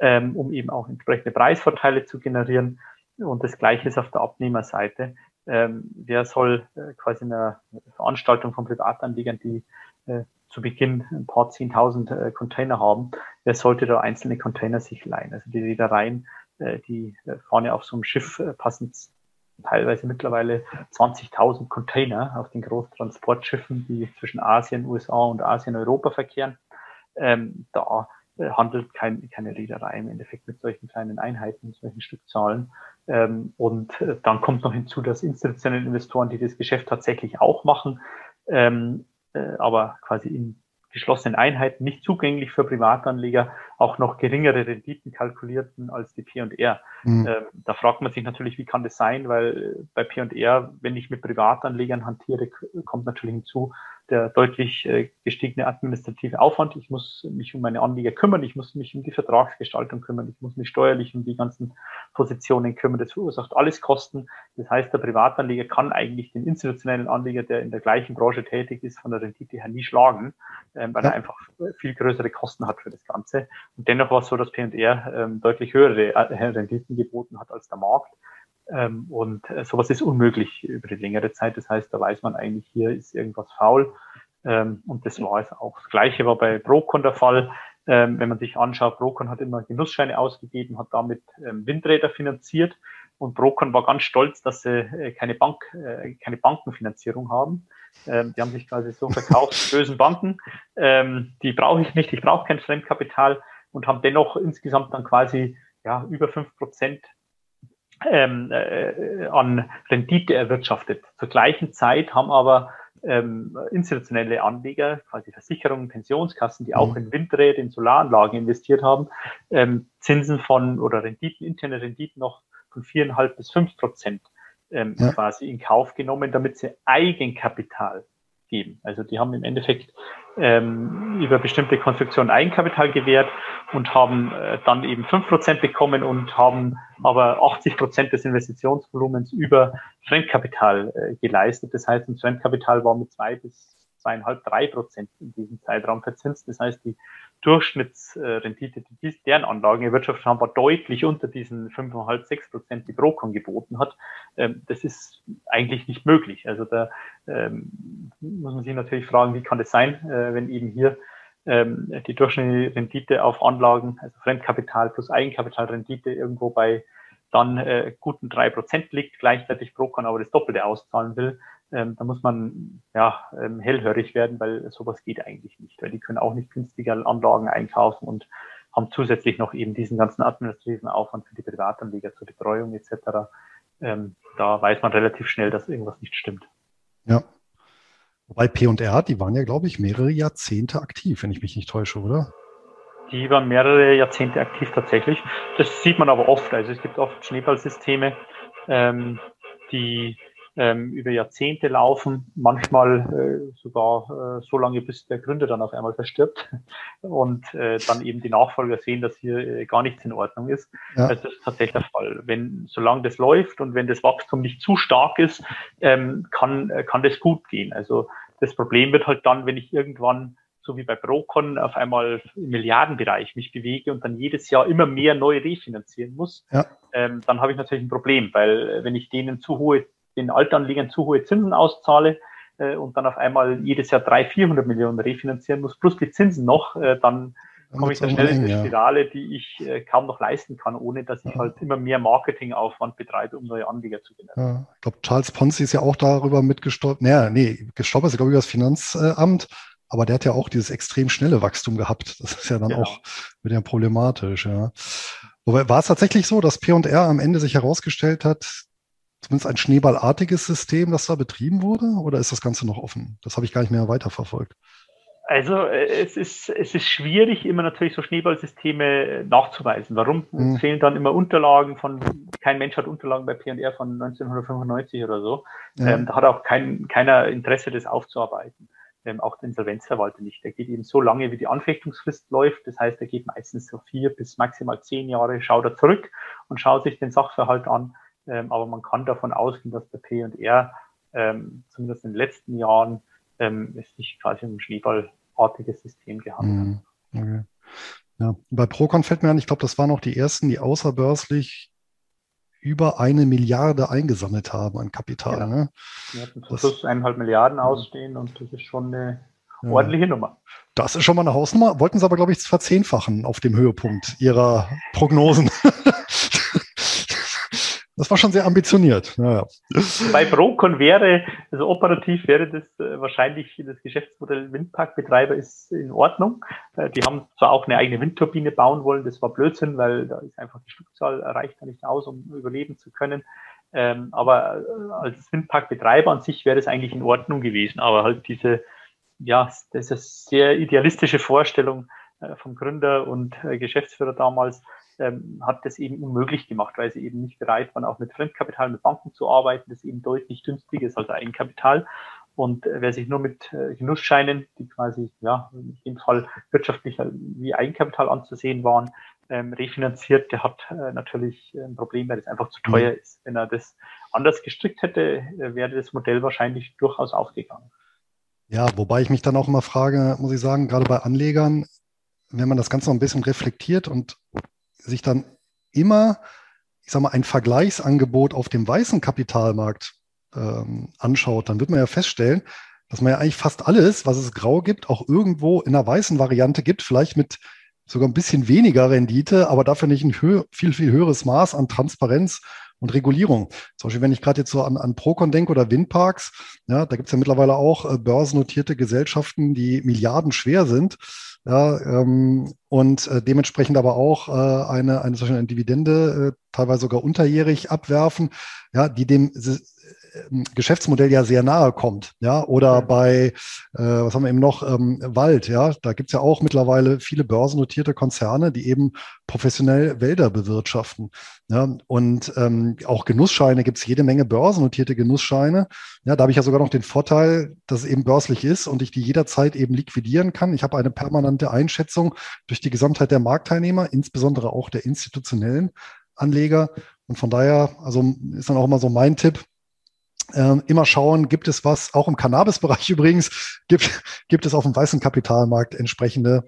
ähm, um eben auch entsprechende Preisvorteile zu generieren. Und das Gleiche ist auf der Abnehmerseite. Ähm, wer soll äh, quasi eine Veranstaltung von Privatanlegern, die äh, zu Beginn ein paar zehntausend äh, Container haben, wer sollte da einzelne Container sich leihen? Also die Reedereien, äh, die äh, vorne auf so einem Schiff äh, passen teilweise mittlerweile 20.000 Container auf den Großtransportschiffen, die zwischen Asien, USA und Asien, Europa verkehren. Ähm, da äh, handelt kein, keine Reederei im Endeffekt mit solchen kleinen Einheiten, solchen Stückzahlen. Ähm, und äh, dann kommt noch hinzu, dass institutionelle Investoren, die das Geschäft tatsächlich auch machen, ähm, äh, aber quasi in geschlossenen Einheiten, nicht zugänglich für Privatanleger, auch noch geringere Renditen kalkulierten als die P&R. Mhm. Ähm, da fragt man sich natürlich, wie kann das sein, weil bei P&R, wenn ich mit Privatanlegern hantiere, kommt natürlich hinzu, der deutlich äh, gestiegene administrative Aufwand. Ich muss mich um meine Anleger kümmern, ich muss mich um die Vertragsgestaltung kümmern, ich muss mich steuerlich um die ganzen Positionen kümmern. Das verursacht alles Kosten. Das heißt, der Privatanleger kann eigentlich den institutionellen Anleger, der in der gleichen Branche tätig ist, von der Rendite her nie schlagen, ähm, weil ja. er einfach viel größere Kosten hat für das Ganze. Und dennoch war es so, dass P&R ähm, deutlich höhere äh, Renditen geboten hat als der Markt. Ähm, und äh, sowas ist unmöglich über die längere Zeit. Das heißt, da weiß man eigentlich, hier ist irgendwas faul. Ähm, und das war es auch. Das Gleiche war bei Procon der Fall. Ähm, wenn man sich anschaut, Procon hat immer Genussscheine ausgegeben, hat damit ähm, Windräder finanziert. Und Procon war ganz stolz, dass sie äh, keine Bank, äh, keine Bankenfinanzierung haben. Ähm, die haben sich quasi so verkauft, bösen Banken. Ähm, die brauche ich nicht, ich brauche kein Fremdkapital und haben dennoch insgesamt dann quasi ja, über fünf Prozent ähm, äh, an Rendite erwirtschaftet. Zur gleichen Zeit haben aber ähm, institutionelle Anleger, quasi Versicherungen, Pensionskassen, die auch mhm. in Windräder, in Solaranlagen investiert haben, ähm, Zinsen von oder Renditen, interne Renditen noch von viereinhalb bis fünf Prozent ähm, ja. quasi in Kauf genommen, damit sie Eigenkapital geben. Also die haben im Endeffekt ähm, über bestimmte Konstruktionen Eigenkapital gewährt und haben äh, dann eben fünf Prozent bekommen und haben aber 80 Prozent des Investitionsvolumens über Fremdkapital äh, geleistet. Das heißt, ein Fremdkapital war mit zwei bis zweieinhalb, drei Prozent in diesem Zeitraum verzinst. Das heißt, die Durchschnittsrendite, die deren Anlagen erwirtschaftet haben, war deutlich unter diesen 5,5, 6 Prozent, die Procon geboten hat. Ähm, das ist eigentlich nicht möglich. Also da ähm, muss man sich natürlich fragen, wie kann das sein, äh, wenn eben hier ähm, die durchschnittliche Rendite auf Anlagen, also Fremdkapital plus Eigenkapitalrendite irgendwo bei dann äh, guten drei Prozent liegt, gleichzeitig Procon aber das Doppelte auszahlen will, ähm, da muss man ja ähm, hellhörig werden, weil sowas geht eigentlich nicht, weil die können auch nicht günstiger Anlagen einkaufen und haben zusätzlich noch eben diesen ganzen administrativen Aufwand für die Privatanleger zur Betreuung etc. Ähm, da weiß man relativ schnell, dass irgendwas nicht stimmt. Ja. Wobei P&R, die waren ja, glaube ich, mehrere Jahrzehnte aktiv, wenn ich mich nicht täusche, oder? Die waren mehrere Jahrzehnte aktiv tatsächlich. Das sieht man aber oft. Also es gibt oft Schneeballsysteme, ähm, die ähm, über Jahrzehnte laufen, manchmal äh, sogar äh, so lange, bis der Gründer dann auf einmal verstirbt und äh, dann eben die Nachfolger sehen, dass hier äh, gar nichts in Ordnung ist. Ja. Also das ist tatsächlich der Fall. Wenn, solange das läuft und wenn das Wachstum nicht zu stark ist, ähm, kann, äh, kann das gut gehen. Also das Problem wird halt dann, wenn ich irgendwann so wie bei Procon auf einmal im Milliardenbereich mich bewege und dann jedes Jahr immer mehr neu refinanzieren muss, ja. ähm, dann habe ich natürlich ein Problem, weil äh, wenn ich denen zu hohe den Altanlegern zu hohe Zinsen auszahle äh, und dann auf einmal jedes Jahr 300, 400 Millionen refinanzieren muss, plus die Zinsen noch, äh, dann komme ich da schnell in eine Spirale, die ich äh, kaum noch leisten kann, ohne dass ich ja. halt immer mehr Marketingaufwand betreibe, um neue Anleger zu generieren. Ja, ich glaube, Charles Ponzi ist ja auch darüber mitgestolpert. Naja, nee, gestolpert ist, glaube ich, über das Finanzamt, aber der hat ja auch dieses extrem schnelle Wachstum gehabt. Das ist ja dann genau. auch wieder problematisch, ja. Wobei war es tatsächlich so, dass P&R am Ende sich herausgestellt hat, zumindest ein schneeballartiges System, das da betrieben wurde? Oder ist das Ganze noch offen? Das habe ich gar nicht mehr weiterverfolgt. Also äh, es ist, es ist schwierig, immer natürlich so Schneeballsysteme nachzuweisen. Warum? Mhm. Es fehlen dann immer Unterlagen von, kein Mensch hat Unterlagen bei PR von 1995 oder so. Ja. Ähm, da hat auch kein, keiner Interesse, das aufzuarbeiten. Ähm, auch der Insolvenzverwalter nicht. Der geht eben so lange, wie die Anfechtungsfrist läuft. Das heißt, er geht meistens so vier bis maximal zehn Jahre, schaut er zurück und schaut sich den Sachverhalt an. Ähm, aber man kann davon ausgehen, dass bei P&R ähm, zumindest in den letzten Jahren ähm, es sich quasi um ein schneeballartiges System gehandelt hat. Mhm. Okay. Ja. Bei Procon fällt mir an, ich glaube, das waren auch die ersten, die außerbörslich über eine Milliarde eingesammelt haben an Kapital. Ja. Ne? Wir hatten zum Schluss eineinhalb Milliarden ausstehen und das ist schon eine ja. ordentliche Nummer. Das ist schon mal eine Hausnummer. Wollten sie aber, glaube ich, verzehnfachen auf dem Höhepunkt ihrer Prognosen. Das war schon sehr ambitioniert. Naja. Bei Procon wäre, also operativ wäre das äh, wahrscheinlich das Geschäftsmodell Windparkbetreiber ist in Ordnung. Äh, die haben zwar auch eine eigene Windturbine bauen wollen, das war Blödsinn, weil da ist einfach die Stückzahl reicht da nicht aus, um überleben zu können. Ähm, aber äh, als Windparkbetreiber an sich wäre das eigentlich in Ordnung gewesen. Aber halt diese, ja, das ist eine sehr idealistische Vorstellung vom Gründer und Geschäftsführer damals, ähm, hat das eben unmöglich gemacht, weil sie eben nicht bereit waren, auch mit Fremdkapital, mit Banken zu arbeiten, das eben deutlich günstiger ist als Eigenkapital. Und äh, wer sich nur mit äh, Genussscheinen, die quasi ja in dem Fall wirtschaftlich wie Eigenkapital anzusehen waren, ähm, refinanziert, der hat äh, natürlich ein Problem, weil das einfach zu teuer mhm. ist. Wenn er das anders gestrickt hätte, äh, wäre das Modell wahrscheinlich durchaus aufgegangen. Ja, wobei ich mich dann auch immer frage, muss ich sagen, gerade bei Anlegern, wenn man das Ganze noch ein bisschen reflektiert und sich dann immer, ich sag mal, ein Vergleichsangebot auf dem weißen Kapitalmarkt ähm, anschaut, dann wird man ja feststellen, dass man ja eigentlich fast alles, was es grau gibt, auch irgendwo in einer weißen Variante gibt, vielleicht mit sogar ein bisschen weniger Rendite, aber dafür nicht ein viel, viel höheres Maß an Transparenz und Regulierung. Zum Beispiel, wenn ich gerade jetzt so an, an Procon denke oder Windparks, ja, da gibt es ja mittlerweile auch äh, börsennotierte Gesellschaften, die Milliarden schwer sind ja, ähm, und äh, dementsprechend aber auch äh, eine, eine solche Dividende, äh, teilweise sogar unterjährig abwerfen, ja, die dem Geschäftsmodell ja sehr nahe kommt. Ja, oder bei, äh, was haben wir eben noch, ähm, Wald, ja, da gibt's ja auch mittlerweile viele börsennotierte Konzerne, die eben professionell Wälder bewirtschaften. Ja, und ähm, auch Genussscheine gibt's jede Menge börsennotierte Genussscheine. Ja, da habe ich ja sogar noch den Vorteil, dass es eben börslich ist und ich die jederzeit eben liquidieren kann. Ich habe eine permanente Einschätzung durch die Gesamtheit der Marktteilnehmer, insbesondere auch der institutionellen Anleger. Und von daher, also ist dann auch immer so mein Tipp, ähm, immer schauen, gibt es was, auch im Cannabis-Bereich übrigens, gibt, gibt es auf dem weißen Kapitalmarkt entsprechende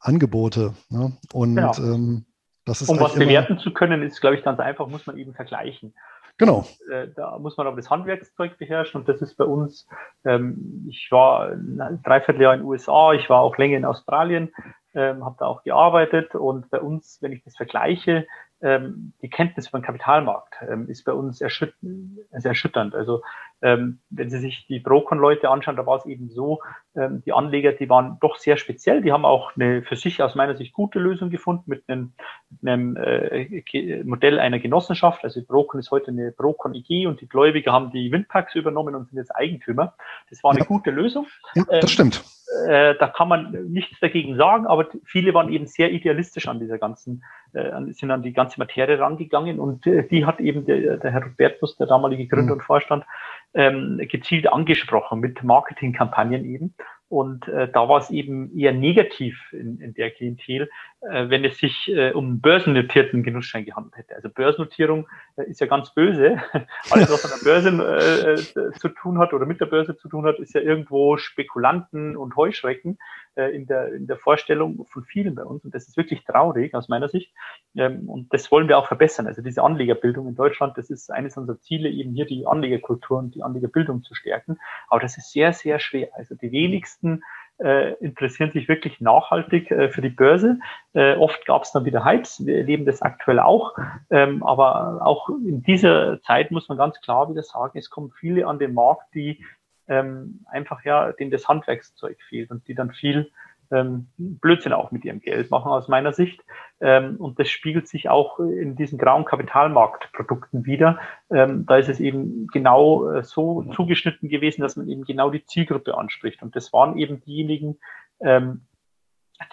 Angebote. Ne? Und genau. ähm, das ist um was bewerten zu können, ist, glaube ich, ganz einfach, muss man eben vergleichen. Genau. Und, äh, da muss man aber das Handwerkszeug beherrschen und das ist bei uns, ähm, ich war ein Dreivierteljahr in den USA, ich war auch länger in Australien, ähm, habe da auch gearbeitet und bei uns, wenn ich das vergleiche, ähm, die Kenntnis über den Kapitalmarkt ähm, ist bei uns erschütternd. Also, erschütternd. also ähm, wenn Sie sich die Procon-Leute anschauen, da war es eben so, ähm, die Anleger, die waren doch sehr speziell, die haben auch eine für sich aus meiner Sicht gute Lösung gefunden mit einem, mit einem äh, Modell einer Genossenschaft. Also Procon ist heute eine Procon EG und die Gläubiger haben die Windparks übernommen und sind jetzt Eigentümer. Das war eine ja. gute Lösung. Ja, das ähm, stimmt. Äh, da kann man nichts dagegen sagen, aber viele waren eben sehr idealistisch an dieser ganzen, äh, sind an die ganze Materie rangegangen und äh, die hat eben der, der Herr Robertus, der damalige Gründer mhm. und Vorstand, ähm, gezielt angesprochen mit Marketingkampagnen eben. Und äh, da war es eben eher negativ in, in der Klientel, äh, wenn es sich äh, um börsennotierten Genussschein gehandelt hätte. Also Börsennotierung äh, ist ja ganz böse. Alles, was an der Börse äh, zu tun hat oder mit der Börse zu tun hat, ist ja irgendwo Spekulanten und Heuschrecken äh, in, der, in der Vorstellung von vielen bei uns. Und das ist wirklich traurig aus meiner Sicht. Ähm, und das wollen wir auch verbessern. Also diese Anlegerbildung in Deutschland, das ist eines unserer Ziele, eben hier die Anlegerkultur und die Anlegerbildung zu stärken. Aber das ist sehr, sehr schwer. Also die wenigsten äh, interessieren sich wirklich nachhaltig äh, für die Börse. Äh, oft gab es dann wieder Hypes, wir erleben das aktuell auch. Ähm, aber auch in dieser Zeit muss man ganz klar wieder sagen, es kommen viele an den Markt, die ähm, einfach ja, denen das Handwerkszeug fehlt und die dann viel ähm, Blödsinn auch mit ihrem Geld machen aus meiner Sicht. Ähm, und das spiegelt sich auch in diesen grauen Kapitalmarktprodukten wieder. Ähm, da ist es eben genau äh, so zugeschnitten gewesen, dass man eben genau die Zielgruppe anspricht. Und das waren eben diejenigen, ähm,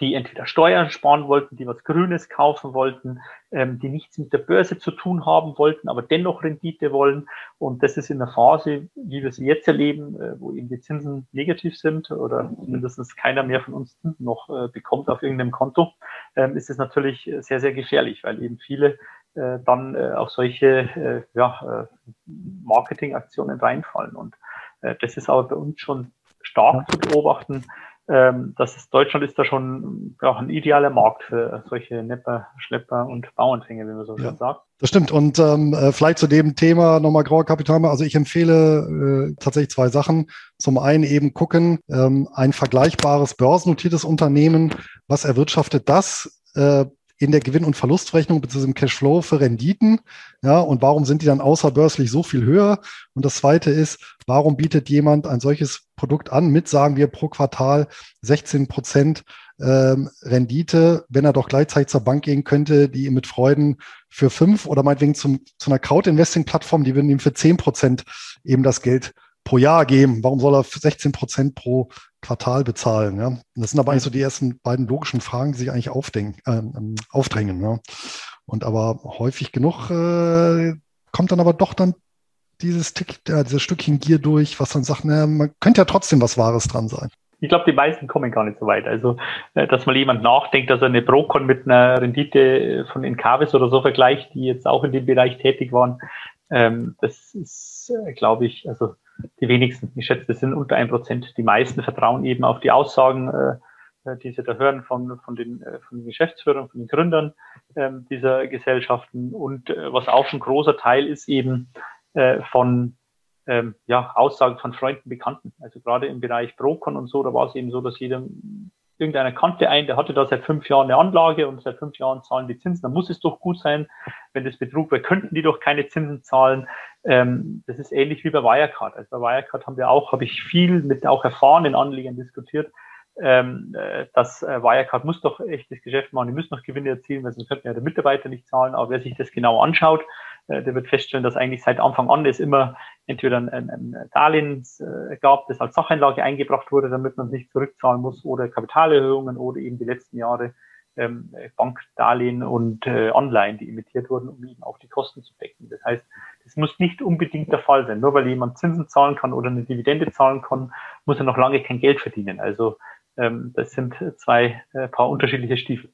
die entweder Steuern sparen wollten, die was Grünes kaufen wollten, ähm, die nichts mit der Börse zu tun haben wollten, aber dennoch Rendite wollen. Und das ist in der Phase, wie wir sie jetzt erleben, äh, wo eben die Zinsen negativ sind oder mindestens keiner mehr von uns noch äh, bekommt auf irgendeinem Konto, ähm, ist es natürlich sehr, sehr gefährlich, weil eben viele äh, dann äh, auf solche äh, ja, äh, Marketingaktionen reinfallen. Und äh, das ist aber bei uns schon stark zu beobachten ähm, das ist, Deutschland ist da schon ja, ein idealer Markt für solche Nepper, Schlepper und Bauernfänge, wie man so schön sagt. Das stimmt. Und ähm, äh, vielleicht zu dem Thema nochmal grauer Kapitalmarkt. Also ich empfehle äh, tatsächlich zwei Sachen. Zum einen eben gucken, ähm, ein vergleichbares börsennotiertes Unternehmen, was erwirtschaftet das? Äh, in der Gewinn- und Verlustrechnung bzw. im Cashflow für Renditen? Ja, und warum sind die dann außerbörslich so viel höher? Und das zweite ist, warum bietet jemand ein solches Produkt an mit, sagen wir, pro Quartal 16 Prozent ähm, Rendite, wenn er doch gleichzeitig zur Bank gehen könnte, die ihm mit Freuden für fünf oder meinetwegen zum, zu einer Crowd-Investing-Plattform, die würden ihm für zehn Prozent eben das Geld pro Jahr geben. Warum soll er 16 Prozent pro Quartal bezahlen? Ja? das sind aber eigentlich so die ersten beiden logischen Fragen, die sich eigentlich aufdenken, äh, ähm, aufdrängen. Ja? Und aber häufig genug äh, kommt dann aber doch dann dieses, Tick, äh, dieses Stückchen Gier durch, was dann sagt, na, man könnte ja trotzdem was Wahres dran sein. Ich glaube, die meisten kommen gar nicht so weit. Also, äh, dass mal jemand nachdenkt, dass er eine Procon mit einer Rendite von Encarvis oder so vergleicht, die jetzt auch in dem Bereich tätig waren, ähm, das ist, äh, glaube ich, also die wenigsten. Ich schätze, das sind unter ein Prozent. Die meisten vertrauen eben auf die Aussagen, äh, die sie da hören von, von, den, äh, von den Geschäftsführern, von den Gründern äh, dieser Gesellschaften. Und äh, was auch ein großer Teil ist eben von ähm, ja, Aussagen von Freunden, Bekannten. Also gerade im Bereich Brokern und so, da war es eben so, dass jeder irgendeiner kannte ein, der hatte da seit fünf Jahren eine Anlage und seit fünf Jahren zahlen die Zinsen, dann muss es doch gut sein. Wenn das Betrug wäre, könnten die doch keine Zinsen zahlen. Ähm, das ist ähnlich wie bei Wirecard. Also bei Wirecard haben wir auch, habe ich viel mit auch erfahrenen Anlegern diskutiert, ähm, äh, dass äh, Wirecard muss doch echtes Geschäft machen, die müssen noch Gewinne erzielen, weil sonst könnten ja der Mitarbeiter nicht zahlen. Aber wer sich das genau anschaut, der wird feststellen, dass eigentlich seit Anfang an es immer entweder ein, ein, Darlehen äh, gab, das als Sacheinlage eingebracht wurde, damit man es nicht zurückzahlen muss, oder Kapitalerhöhungen oder eben die letzten Jahre ähm, Bankdarlehen und äh, Anleihen, die emittiert wurden, um eben auch die Kosten zu decken. Das heißt, das muss nicht unbedingt der Fall sein. Nur weil jemand Zinsen zahlen kann oder eine Dividende zahlen kann, muss er noch lange kein Geld verdienen. Also ähm, das sind zwei äh, paar unterschiedliche Stiefel.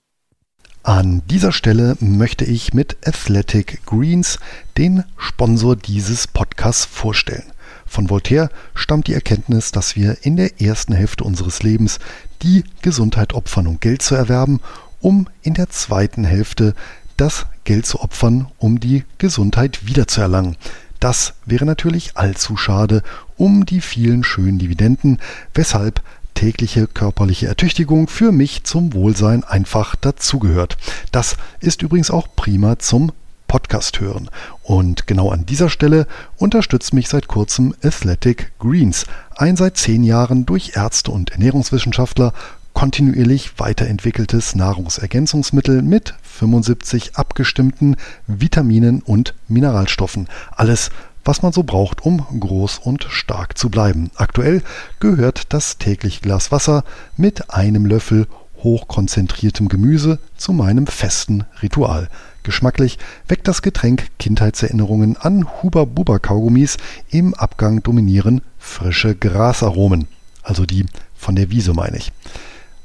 An dieser Stelle möchte ich mit Athletic Greens den Sponsor dieses Podcasts vorstellen. Von Voltaire stammt die Erkenntnis, dass wir in der ersten Hälfte unseres Lebens die Gesundheit opfern, um Geld zu erwerben, um in der zweiten Hälfte das Geld zu opfern, um die Gesundheit wiederzuerlangen. Das wäre natürlich allzu schade um die vielen schönen Dividenden, weshalb tägliche körperliche Ertüchtigung für mich zum Wohlsein einfach dazugehört. Das ist übrigens auch prima zum Podcast hören. Und genau an dieser Stelle unterstützt mich seit kurzem Athletic Greens, ein seit zehn Jahren durch Ärzte und Ernährungswissenschaftler kontinuierlich weiterentwickeltes Nahrungsergänzungsmittel mit 75 abgestimmten Vitaminen und Mineralstoffen. Alles was man so braucht, um groß und stark zu bleiben. Aktuell gehört das tägliche Glas Wasser mit einem Löffel hochkonzentriertem Gemüse zu meinem festen Ritual. Geschmacklich weckt das Getränk Kindheitserinnerungen an Huber-Buber-Kaugummis. Im Abgang dominieren frische Grasaromen. Also die von der Wiese meine ich.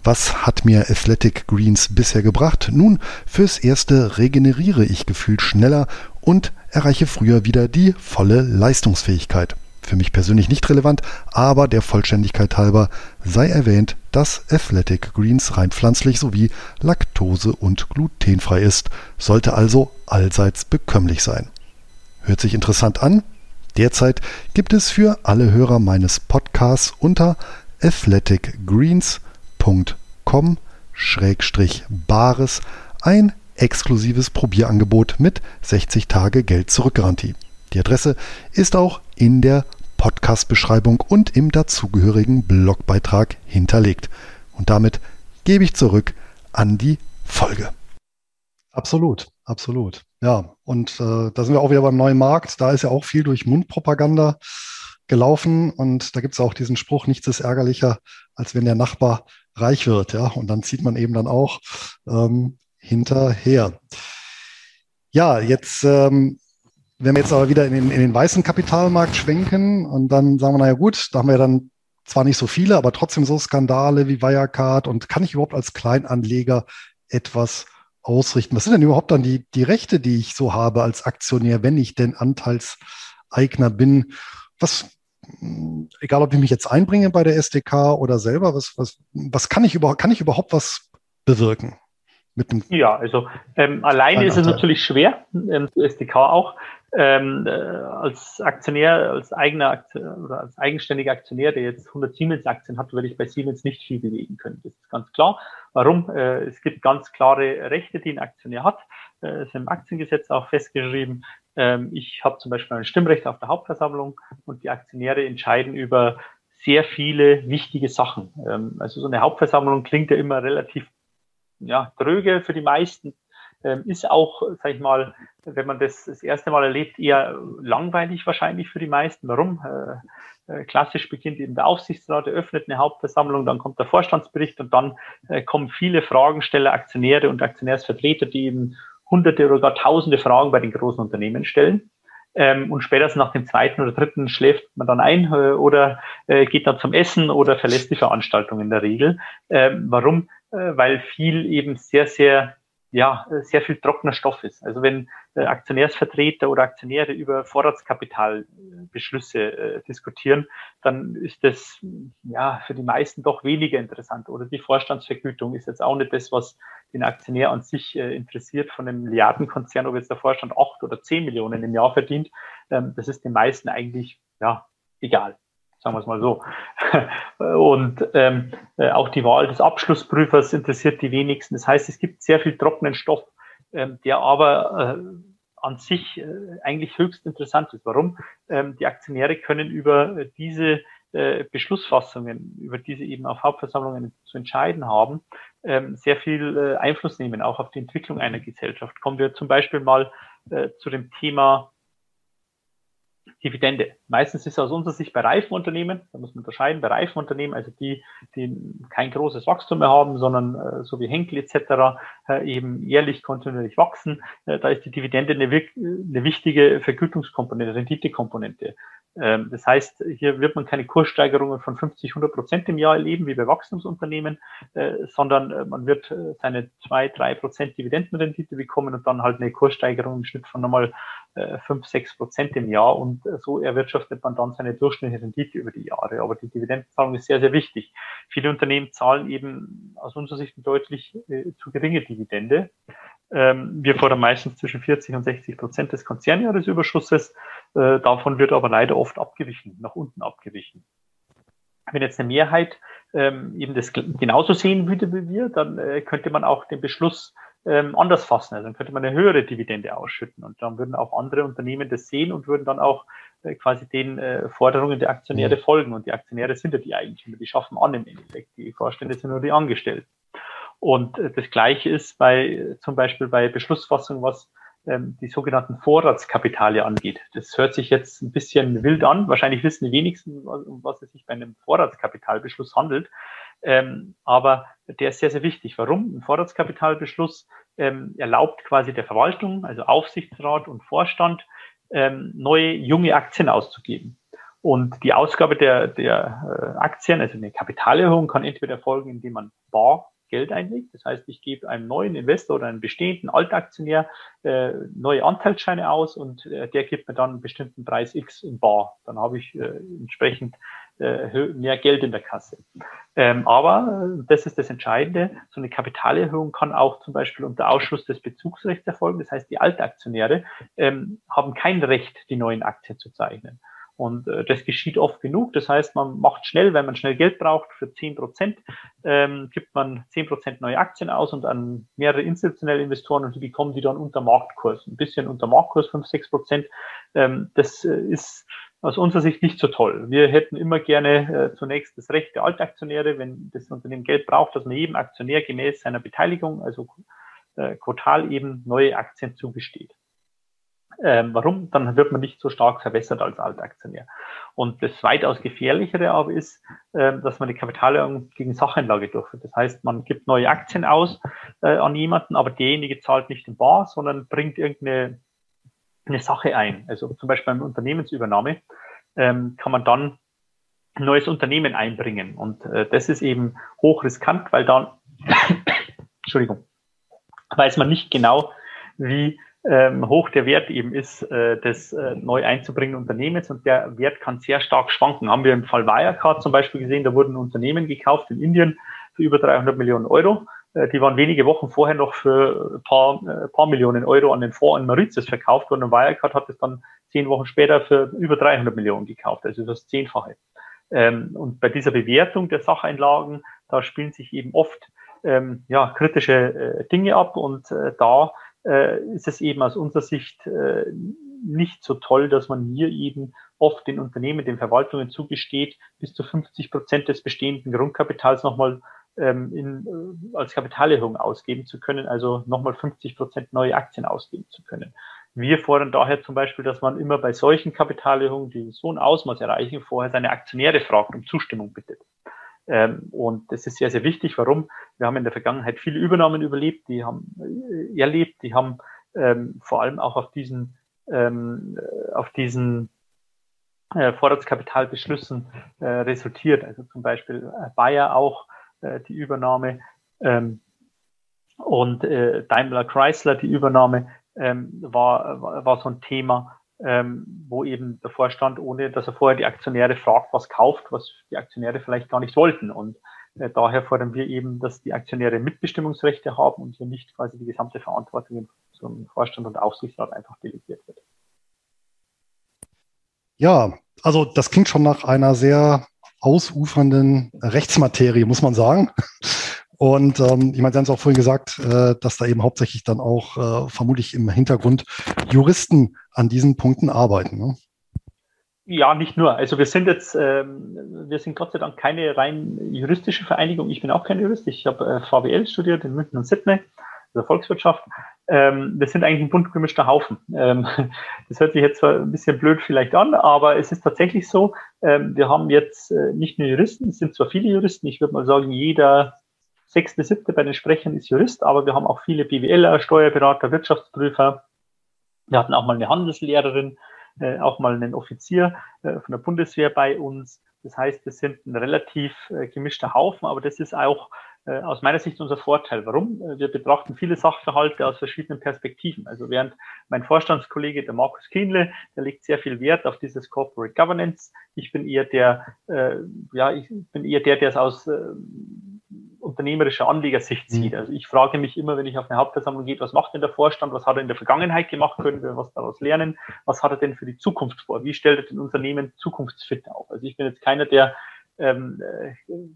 Was hat mir Athletic Greens bisher gebracht? Nun, fürs Erste regeneriere ich gefühlt schneller und erreiche früher wieder die volle Leistungsfähigkeit. Für mich persönlich nicht relevant, aber der Vollständigkeit halber sei erwähnt, dass Athletic Greens rein pflanzlich sowie laktose- und glutenfrei ist, sollte also allseits bekömmlich sein. Hört sich interessant an? Derzeit gibt es für alle Hörer meines Podcasts unter athleticgreens.com-bares ein exklusives Probierangebot mit 60 Tage Geld zurück Garantie. Die Adresse ist auch in der Podcast-Beschreibung und im dazugehörigen Blogbeitrag hinterlegt. Und damit gebe ich zurück an die Folge. Absolut, absolut. Ja, und äh, da sind wir auch wieder beim neuen Markt. Da ist ja auch viel durch Mundpropaganda gelaufen und da gibt es auch diesen Spruch, nichts ist ärgerlicher, als wenn der Nachbar reich wird, ja. Und dann zieht man eben dann auch ähm, hinterher. Ja, jetzt, ähm, wenn wir jetzt aber wieder in den, in den weißen Kapitalmarkt schwenken und dann sagen wir, naja gut, da haben wir dann zwar nicht so viele, aber trotzdem so Skandale wie Wirecard und kann ich überhaupt als Kleinanleger etwas ausrichten? Was sind denn überhaupt dann die, die Rechte, die ich so habe als Aktionär, wenn ich denn Anteilseigner bin? Was, egal ob ich mich jetzt einbringe bei der SDK oder selber, was, was, was kann ich überhaupt, kann ich überhaupt was bewirken? Ja, also ähm, alleine ist es natürlich schwer, ähm, SDK auch. Ähm, äh, als Aktionär, als eigener Aktionär oder als eigenständiger Aktionär, der jetzt 100 Siemens-Aktien hat, würde ich bei Siemens nicht viel bewegen können. Das ist ganz klar. Warum? Äh, es gibt ganz klare Rechte, die ein Aktionär hat. Äh, ist im Aktiengesetz auch festgeschrieben. Ähm, ich habe zum Beispiel ein Stimmrecht auf der Hauptversammlung und die Aktionäre entscheiden über sehr viele wichtige Sachen. Ähm, also so eine Hauptversammlung klingt ja immer relativ ja, dröge für die meisten. Ähm, ist auch, sag ich mal, wenn man das das erste Mal erlebt, eher langweilig wahrscheinlich für die meisten. Warum? Äh, äh, klassisch beginnt eben der Aufsichtsrat, eröffnet eine Hauptversammlung, dann kommt der Vorstandsbericht und dann äh, kommen viele Fragensteller, Aktionäre und Aktionärsvertreter, die eben hunderte oder gar tausende Fragen bei den großen Unternehmen stellen. Ähm, und spätestens nach dem zweiten oder dritten schläft man dann ein oder geht dann zum Essen oder verlässt die Veranstaltung in der Regel. Ähm, warum? Äh, weil viel eben sehr, sehr, ja, sehr viel trockener Stoff ist. Also wenn äh, Aktionärsvertreter oder Aktionäre über Vorratskapitalbeschlüsse äh, diskutieren, dann ist das ja für die meisten doch weniger interessant. Oder die Vorstandsvergütung ist jetzt auch nicht das, was den Aktionär an sich interessiert von einem Milliardenkonzern, ob jetzt der Vorstand acht oder zehn Millionen im Jahr verdient. Ähm, das ist den meisten eigentlich ja egal sagen wir es mal so. Und ähm, äh, auch die Wahl des Abschlussprüfers interessiert die wenigsten. Das heißt, es gibt sehr viel trockenen Stoff, ähm, der aber äh, an sich äh, eigentlich höchst interessant ist. Warum? Ähm, die Aktionäre können über diese äh, Beschlussfassungen, über diese eben auf Hauptversammlungen zu entscheiden haben, ähm, sehr viel äh, Einfluss nehmen, auch auf die Entwicklung einer Gesellschaft. Kommen wir zum Beispiel mal äh, zu dem Thema Dividende. Meistens ist aus unserer Sicht bei Reifenunternehmen, da muss man unterscheiden, bei Reifenunternehmen, also die, die kein großes Wachstum mehr haben, sondern äh, so wie Henkel etc. Äh, eben jährlich kontinuierlich wachsen, äh, da ist die Dividende eine, eine wichtige Vergütungskomponente, Renditekomponente. Ähm, das heißt, hier wird man keine Kurssteigerungen von 50, 100 Prozent im Jahr erleben, wie bei Wachstumsunternehmen, äh, sondern äh, man wird äh, seine zwei, drei Prozent Dividendenrendite bekommen und dann halt eine Kurssteigerung im Schnitt von nochmal 5, 6 Prozent im Jahr und so erwirtschaftet man dann seine durchschnittliche Rendite über die Jahre. Aber die Dividendenzahlung ist sehr, sehr wichtig. Viele Unternehmen zahlen eben aus unserer Sicht deutlich zu geringe Dividende. Ähm, wir fordern meistens zwischen 40 und 60 Prozent des Konzernjahresüberschusses. Äh, davon wird aber leider oft abgewichen, nach unten abgewichen. Wenn jetzt eine Mehrheit ähm, eben das genauso sehen würde wie wir, dann äh, könnte man auch den Beschluss ähm, anders fassen. Also dann könnte man eine höhere Dividende ausschütten und dann würden auch andere Unternehmen das sehen und würden dann auch äh, quasi den äh, Forderungen der Aktionäre folgen. Und die Aktionäre sind ja die Eigentümer, die schaffen an im Endeffekt. Die Vorstände sind nur die Angestellten. Und äh, das Gleiche ist bei zum Beispiel bei Beschlussfassung, was ähm, die sogenannten Vorratskapitale angeht. Das hört sich jetzt ein bisschen wild an. Wahrscheinlich wissen die wenigsten, um was es sich bei einem Vorratskapitalbeschluss handelt. Ähm, aber der ist sehr, sehr wichtig. Warum? Ein Vorratskapitalbeschluss ähm, erlaubt quasi der Verwaltung, also Aufsichtsrat und Vorstand, ähm, neue junge Aktien auszugeben. Und die Ausgabe der, der äh, Aktien, also eine Kapitalerhöhung, kann entweder erfolgen, indem man bar Geld einlegt. Das heißt, ich gebe einem neuen Investor oder einem bestehenden Altaktionär äh, neue Anteilsscheine aus und äh, der gibt mir dann einen bestimmten Preis X in Bar. Dann habe ich äh, entsprechend äh, mehr Geld in der Kasse. Ähm, aber äh, das ist das Entscheidende. So eine Kapitalerhöhung kann auch zum Beispiel unter Ausschluss des Bezugsrechts erfolgen. Das heißt, die Altaktionäre ähm, haben kein Recht, die neuen Aktien zu zeichnen. Und äh, das geschieht oft genug. Das heißt, man macht schnell, wenn man schnell Geld braucht, für zehn Prozent, ähm, gibt man zehn Prozent neue Aktien aus und an mehrere institutionelle Investoren und die bekommen die dann unter Marktkurs. Ein bisschen unter Marktkurs, fünf sechs Prozent. Ähm, das äh, ist aus unserer Sicht nicht so toll. Wir hätten immer gerne äh, zunächst das Recht der Altaktionäre, wenn das Unternehmen Geld braucht, dass man jedem Aktionär gemäß seiner Beteiligung, also äh, Quartal eben neue Aktien zugesteht. Ähm, warum? Dann wird man nicht so stark verwässert als Altaktionär. Und das weitaus gefährlichere aber ist, äh, dass man die Kapitalerhöhung gegen Sacheinlage durchführt. Das heißt, man gibt neue Aktien aus äh, an jemanden, aber derjenige zahlt nicht in Bar, sondern bringt irgendeine eine Sache ein. Also zum Beispiel beim Unternehmensübernahme ähm, kann man dann ein neues Unternehmen einbringen. Und äh, das ist eben hochriskant, weil dann, Entschuldigung, weiß man nicht genau, wie ähm, hoch der Wert eben ist, äh, des äh, neu einzubringenden Unternehmens und der Wert kann sehr stark schwanken. Haben wir im Fall Wirecard zum Beispiel gesehen, da wurden Unternehmen gekauft in Indien für über 300 Millionen Euro. Äh, die waren wenige Wochen vorher noch für ein paar, äh, paar Millionen Euro an den Fonds in Mauritius verkauft worden und Wirecard hat es dann zehn Wochen später für über 300 Millionen gekauft, also das Zehnfache. Ähm, und bei dieser Bewertung der Sacheinlagen, da spielen sich eben oft ähm, ja, kritische äh, Dinge ab und äh, da äh, ist es eben aus unserer Sicht äh, nicht so toll, dass man hier eben oft den Unternehmen, den Verwaltungen zugesteht, bis zu 50 Prozent des bestehenden Grundkapitals nochmal ähm, in, äh, als Kapitalerhöhung ausgeben zu können, also nochmal 50 Prozent neue Aktien ausgeben zu können. Wir fordern daher zum Beispiel, dass man immer bei solchen Kapitalerhöhungen, die so ein Ausmaß erreichen, vorher seine Aktionäre fragt, um Zustimmung bittet. Ähm, und das ist sehr, sehr wichtig. Warum? Wir haben in der Vergangenheit viele Übernahmen überlebt, die haben erlebt, die haben ähm, vor allem auch auf diesen, ähm, äh, auf diesen äh, Vorratskapitalbeschlüssen äh, resultiert. Also zum Beispiel äh, Bayer auch äh, die Übernahme ähm, und äh, Daimler Chrysler die Übernahme ähm, war, war, war so ein Thema ähm, wo eben der Vorstand, ohne dass er vorher die Aktionäre fragt, was kauft, was die Aktionäre vielleicht gar nicht wollten. Und äh, daher fordern wir eben, dass die Aktionäre Mitbestimmungsrechte haben und hier nicht quasi die gesamte Verantwortung zum Vorstand und Aufsichtsrat einfach delegiert wird. Ja, also das klingt schon nach einer sehr ausufernden Rechtsmaterie, muss man sagen. Und ähm, ich meine, Sie haben es auch vorhin gesagt, äh, dass da eben hauptsächlich dann auch äh, vermutlich im Hintergrund Juristen an diesen Punkten arbeiten. Ne? Ja, nicht nur. Also wir sind jetzt, ähm, wir sind Gott sei Dank keine rein juristische Vereinigung. Ich bin auch kein Jurist. Ich habe äh, VWL studiert in München und Sydney, also Volkswirtschaft. Ähm, wir sind eigentlich ein bunt gemischter Haufen. Ähm, das hört sich jetzt zwar ein bisschen blöd vielleicht an, aber es ist tatsächlich so. Ähm, wir haben jetzt äh, nicht nur Juristen, es sind zwar viele Juristen. Ich würde mal sagen, jeder sechste, siebte bei den Sprechern ist Jurist, aber wir haben auch viele BWLer, Steuerberater, Wirtschaftsprüfer. Wir hatten auch mal eine Handelslehrerin, äh, auch mal einen Offizier äh, von der Bundeswehr bei uns. Das heißt, wir sind ein relativ äh, gemischter Haufen, aber das ist auch aus meiner Sicht unser Vorteil. Warum? Äh, wir betrachten viele Sachverhalte aus verschiedenen Perspektiven. Also während mein Vorstandskollege, der Markus Kienle, der legt sehr viel Wert auf dieses Corporate Governance. Ich bin eher der, äh, ja, ich bin eher der, der es aus äh, unternehmerischer Anlegersicht sieht. Mhm. Also ich frage mich immer, wenn ich auf eine Hauptversammlung gehe, was macht denn der Vorstand, was hat er in der Vergangenheit gemacht, können wir was daraus lernen, was hat er denn für die Zukunft vor, wie stellt er den Unternehmen zukunftsfit auf. Also ich bin jetzt keiner, der ähm, äh,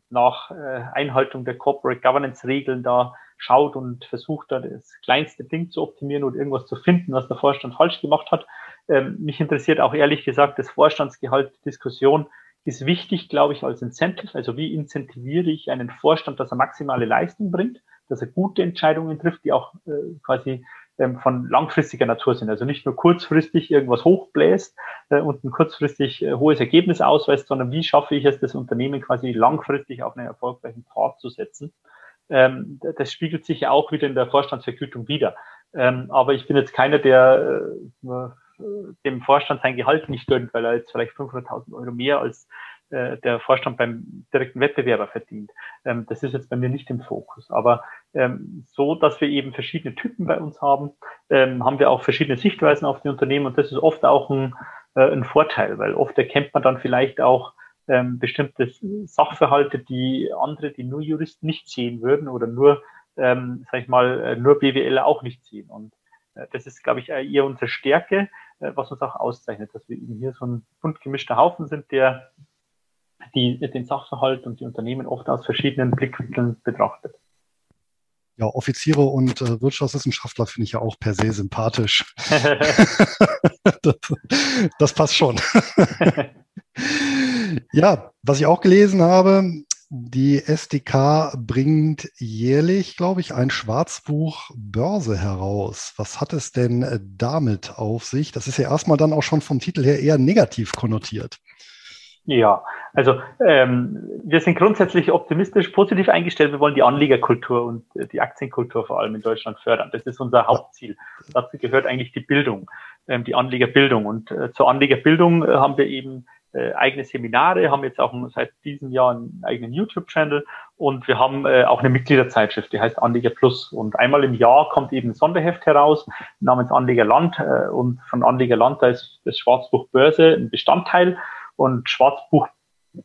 nach äh, Einhaltung der Corporate Governance Regeln da schaut und versucht da das kleinste Ding zu optimieren oder irgendwas zu finden, was der Vorstand falsch gemacht hat. Ähm, mich interessiert auch ehrlich gesagt das Vorstandsgehalt Diskussion ist wichtig, glaube ich, als Incentive. Also wie incentiviere ich einen Vorstand, dass er maximale Leistung bringt, dass er gute Entscheidungen trifft, die auch äh, quasi ähm, von langfristiger Natur sind. Also nicht nur kurzfristig irgendwas hochbläst äh, und ein kurzfristig äh, hohes Ergebnis ausweist, sondern wie schaffe ich es, das Unternehmen quasi langfristig auf einen erfolgreichen Pfad zu setzen. Ähm, das spiegelt sich ja auch wieder in der Vorstandsvergütung wieder. Ähm, aber ich bin jetzt keiner, der äh, dem Vorstand sein Gehalt nicht gönnt, weil er jetzt vielleicht 500.000 Euro mehr als äh, der Vorstand beim direkten Wettbewerber verdient. Ähm, das ist jetzt bei mir nicht im Fokus. Aber ähm, so, dass wir eben verschiedene Typen bei uns haben, ähm, haben wir auch verschiedene Sichtweisen auf die Unternehmen und das ist oft auch ein, äh, ein Vorteil, weil oft erkennt man dann vielleicht auch ähm, bestimmte Sachverhalte, die andere, die nur Juristen nicht sehen würden oder nur, ähm, sag ich mal, äh, nur BWL auch nicht sehen. Und äh, das ist, glaube ich, eher unsere Stärke, äh, was uns auch auszeichnet, dass wir eben hier so ein bunt gemischter Haufen sind, der die, den Sachverhalt und die Unternehmen oft aus verschiedenen Blickwinkeln betrachtet. Ja, Offiziere und äh, Wirtschaftswissenschaftler finde ich ja auch per se sympathisch. das, das passt schon. ja, was ich auch gelesen habe, die SDK bringt jährlich, glaube ich, ein Schwarzbuch Börse heraus. Was hat es denn äh, damit auf sich? Das ist ja erstmal dann auch schon vom Titel her eher negativ konnotiert. Ja, also ähm, wir sind grundsätzlich optimistisch, positiv eingestellt. Wir wollen die Anlegerkultur und äh, die Aktienkultur vor allem in Deutschland fördern. Das ist unser Hauptziel. Dazu gehört eigentlich die Bildung, ähm, die Anlegerbildung. Und äh, zur Anlegerbildung äh, haben wir eben äh, eigene Seminare, haben jetzt auch seit diesem Jahr einen eigenen YouTube-Channel und wir haben äh, auch eine Mitgliederzeitschrift, die heißt Anleger Plus. Und einmal im Jahr kommt eben ein Sonderheft heraus namens Anlegerland äh, und von Anlegerland, da ist das Schwarzbuch Börse ein Bestandteil und Schwarzbuch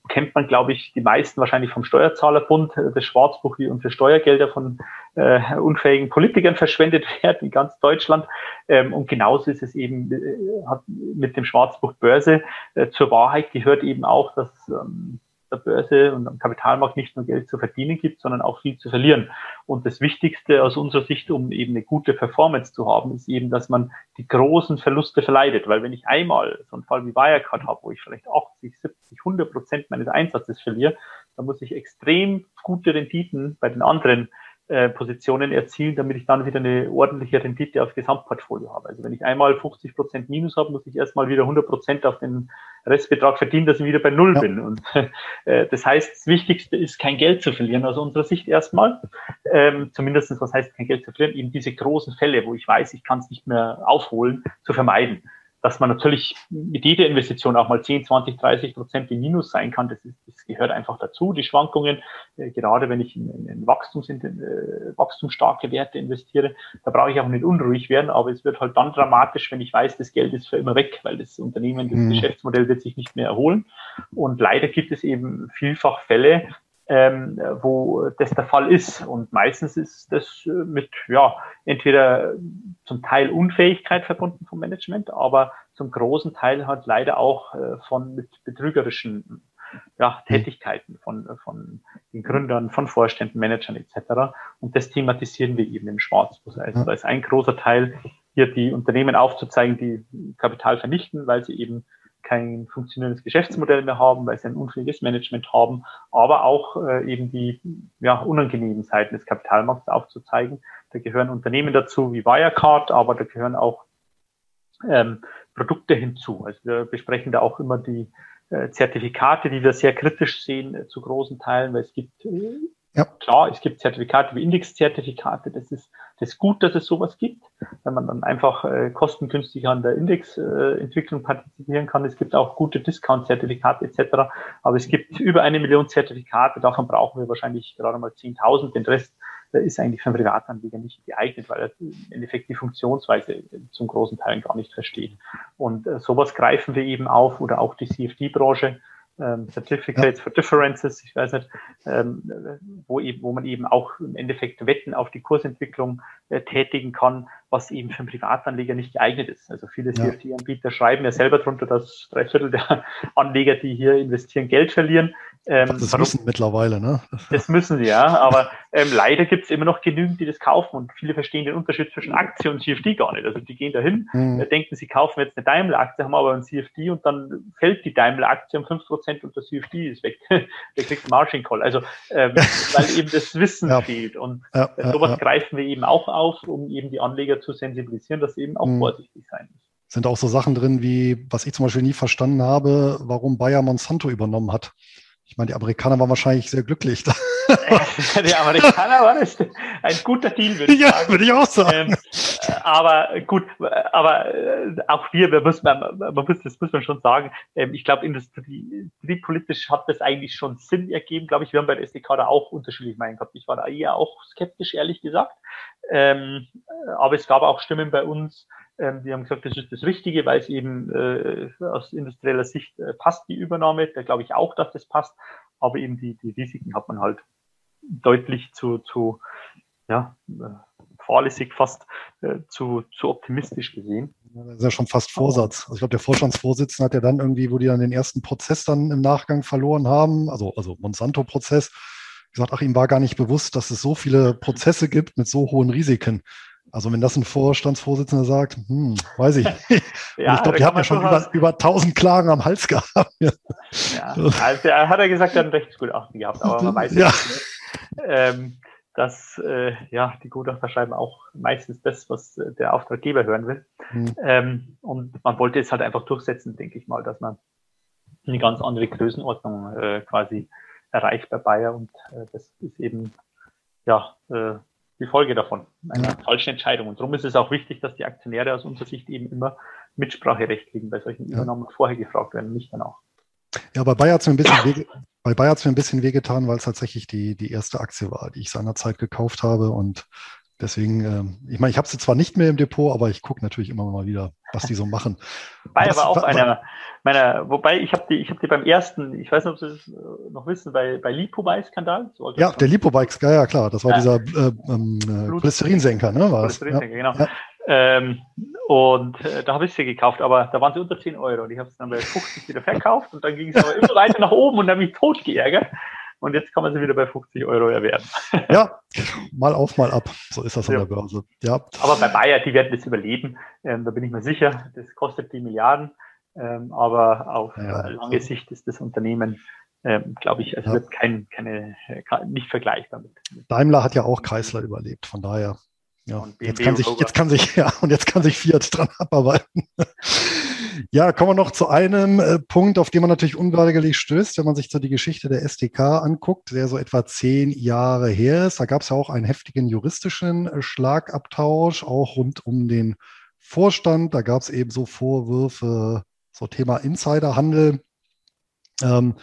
kennt man, glaube ich, die meisten wahrscheinlich vom Steuerzahlerbund, das Schwarzbuch, wie unsere Steuergelder von äh, unfähigen Politikern verschwendet werden in ganz Deutschland. Ähm, und genauso ist es eben äh, hat mit dem Schwarzbuch Börse. Äh, zur Wahrheit gehört eben auch, dass ähm, der Börse und am Kapitalmarkt nicht nur Geld zu verdienen gibt, sondern auch viel zu verlieren. Und das Wichtigste aus unserer Sicht, um eben eine gute Performance zu haben, ist eben, dass man die großen Verluste verleidet. Weil wenn ich einmal so einen Fall wie Wirecard habe, wo ich vielleicht 80, 70, 100 Prozent meines Einsatzes verliere, dann muss ich extrem gute Renditen bei den anderen äh, Positionen erzielen, damit ich dann wieder eine ordentliche Rendite aufs Gesamtportfolio habe. Also wenn ich einmal 50 Prozent Minus habe, muss ich erstmal wieder 100 Prozent auf den Restbetrag verdienen, dass ich wieder bei Null ja. bin. Und äh, das heißt, das Wichtigste ist, kein Geld zu verlieren aus unserer Sicht erstmal. Ähm, zumindest, was heißt kein Geld zu verlieren? Eben diese großen Fälle, wo ich weiß, ich kann es nicht mehr aufholen, zu vermeiden dass man natürlich mit jeder Investition auch mal 10, 20, 30 Prozent im Minus sein kann, das, ist, das gehört einfach dazu. Die Schwankungen, äh, gerade wenn ich in, in Wachstums, in, äh, wachstumsstarke Werte investiere, da brauche ich auch nicht unruhig werden, aber es wird halt dann dramatisch, wenn ich weiß, das Geld ist für immer weg, weil das Unternehmen, das mhm. Geschäftsmodell wird sich nicht mehr erholen. Und leider gibt es eben vielfach Fälle, ähm, wo das der Fall ist. Und meistens ist das äh, mit, ja, entweder zum Teil Unfähigkeit verbunden vom Management, aber zum großen Teil halt leider auch äh, von mit betrügerischen ja, Tätigkeiten von, von den Gründern, von Vorständen, Managern etc. Und das thematisieren wir eben im Schwarzbuch. Also da ist ein großer Teil, hier die Unternehmen aufzuzeigen, die Kapital vernichten, weil sie eben kein funktionierendes Geschäftsmodell mehr haben, weil sie ein unfähiges Management haben, aber auch äh, eben die ja, unangenehmen Seiten des Kapitalmarkts aufzuzeigen. Da gehören Unternehmen dazu wie Wirecard, aber da gehören auch ähm, Produkte hinzu. Also wir besprechen da auch immer die äh, Zertifikate, die wir sehr kritisch sehen äh, zu großen Teilen, weil es gibt äh, ja. Klar, es gibt Zertifikate wie Indexzertifikate. Das ist, das ist gut, dass es sowas gibt, wenn man dann einfach äh, kostengünstig an der Indexentwicklung äh, partizipieren kann. Es gibt auch gute Discount-Zertifikate etc. Aber es gibt über eine Million Zertifikate. Davon brauchen wir wahrscheinlich gerade mal 10.000. Den Rest der ist eigentlich für einen Privatanleger nicht geeignet, weil er im Endeffekt die Funktionsweise zum großen Teil gar nicht versteht. Und äh, sowas greifen wir eben auf oder auch die CFD-Branche ähm, Certificates ja. for Differences, ich weiß nicht, ähm, wo, eben, wo man eben auch im Endeffekt Wetten auf die Kursentwicklung äh, tätigen kann, was eben für einen Privatanleger nicht geeignet ist. Also viele ja. CFD-Anbieter schreiben ja selber drunter, dass drei Viertel der Anleger, die hier investieren, Geld verlieren. Ähm, das warum? müssen mittlerweile, ne? Das müssen sie, ja. Aber ähm, leider gibt es immer noch genügend, die das kaufen und viele verstehen den Unterschied zwischen Aktie und CFD gar nicht. Also die gehen dahin, mhm. Äh, denken, sie kaufen jetzt eine Daimler-Aktie, haben aber ein CFD und dann fällt die Daimler-Aktie um 5% und das CFD ist weg. Der kriegt Margin Call. Also ähm, weil eben das Wissen ja. fehlt. Und ja, äh, sowas greifen wir eben auch auf, um eben die Anleger zu sensibilisieren, dass sie eben auch mhm. vorsichtig sein müssen sind auch so Sachen drin, wie, was ich zum Beispiel nie verstanden habe, warum Bayer Monsanto übernommen hat. Ich meine, die Amerikaner waren wahrscheinlich sehr glücklich. die Amerikaner waren das ein guter Deal, würde ich ja, sagen. würde ich auch sagen. Ähm, aber gut, aber äh, auch wir, wir müssen, man, muss, das muss man schon sagen. Ähm, ich glaube, Industrie, industriepolitisch hat das eigentlich schon Sinn ergeben. Glaube ich, wir haben bei der SDK da auch unterschiedlich meinen gehabt. Ich war da eher auch skeptisch, ehrlich gesagt. Ähm, aber es gab auch Stimmen bei uns, ähm, die haben gesagt, das ist das Richtige, weil es eben äh, aus industrieller Sicht äh, passt, die Übernahme. Da glaube ich auch, dass das passt. Aber eben die, die Risiken hat man halt deutlich zu, zu ja, äh, fahrlässig fast äh, zu, zu optimistisch gesehen. Das ist ja schon fast Vorsatz. Also ich glaube, der Vorstandsvorsitzende hat ja dann irgendwie, wo die dann den ersten Prozess dann im Nachgang verloren haben, also, also Monsanto-Prozess, gesagt, ach, ihm war gar nicht bewusst, dass es so viele Prozesse gibt mit so hohen Risiken. Also wenn das ein Vorstandsvorsitzender sagt, hm, weiß ich. ja, ich glaube, die haben ja schon über, über 1000 Klagen am Hals gehabt. ja, also er hat er gesagt, er hat ein Rechtsgutachten gehabt, aber man weiß ja. nicht. Ähm, dass äh, ja, die Gutachter schreiben auch meistens das, was äh, der Auftraggeber hören will. Mhm. Ähm, und man wollte es halt einfach durchsetzen, denke ich mal, dass man eine ganz andere Größenordnung äh, quasi erreicht bei Bayer und äh, das ist eben ja äh, die Folge davon, eine ja. falsche Entscheidung. Und darum ist es auch wichtig, dass die Aktionäre aus unserer Sicht eben immer Mitspracherecht kriegen bei solchen ja. Übernahmen vorher gefragt werden, nicht danach. Ja, bei Bayer hat es mir ein bisschen weh, bei Bayer hat's mir ein bisschen wehgetan, weil es tatsächlich die, die erste Aktie war, die ich seinerzeit gekauft habe. Und deswegen, äh, ich meine, ich habe sie zwar nicht mehr im Depot, aber ich gucke natürlich immer mal wieder, was die so machen. Bayer war auch einer meiner, wobei ich habe die, ich habe die beim ersten, ich weiß nicht, ob Sie das äh, noch wissen, bei, bei Lipo-Skandal. So ja, der Lipo-Bike, ja, ja, klar, das war ja. dieser äh, ähm, äh, Cholesterinsenker, ne? War Cholesterinsenker, ja. genau. Ja. Ähm, und äh, da habe ich sie gekauft, aber da waren sie unter 10 Euro und ich habe es dann bei 50 wieder verkauft und dann ging es aber immer weiter nach oben und habe mich tot geärgert. Und jetzt kann man sie wieder bei 50 Euro erwerben. Ja, mal auf, mal ab. So ist das an der Börse. Ja. Aber bei Bayer, die werden das überleben. Ähm, da bin ich mir sicher. Das kostet die Milliarden. Ähm, aber auf ja. lange Sicht ist das Unternehmen, ähm, glaube ich, also ja. wird kein, keine, nicht vergleichbar mit. Daimler hat ja auch Kreisler überlebt. Von daher ja, jetzt kann, sich, jetzt kann sich, ja, und jetzt kann sich Fiat dran abarbeiten. Ja, kommen wir noch zu einem äh, Punkt, auf den man natürlich unweigerlich stößt, wenn man sich so die Geschichte der SDK anguckt, der so etwa zehn Jahre her ist. Da gab es ja auch einen heftigen juristischen äh, Schlagabtausch, auch rund um den Vorstand. Da gab es eben so Vorwürfe, so Thema Insiderhandel. Ähm,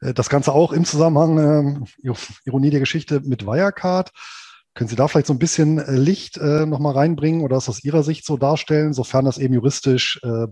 äh, das Ganze auch im Zusammenhang, äh, Ironie der Geschichte mit Wirecard. Können Sie da vielleicht so ein bisschen äh, Licht äh, nochmal reinbringen oder das aus Ihrer Sicht so darstellen, sofern das eben juristisch äh,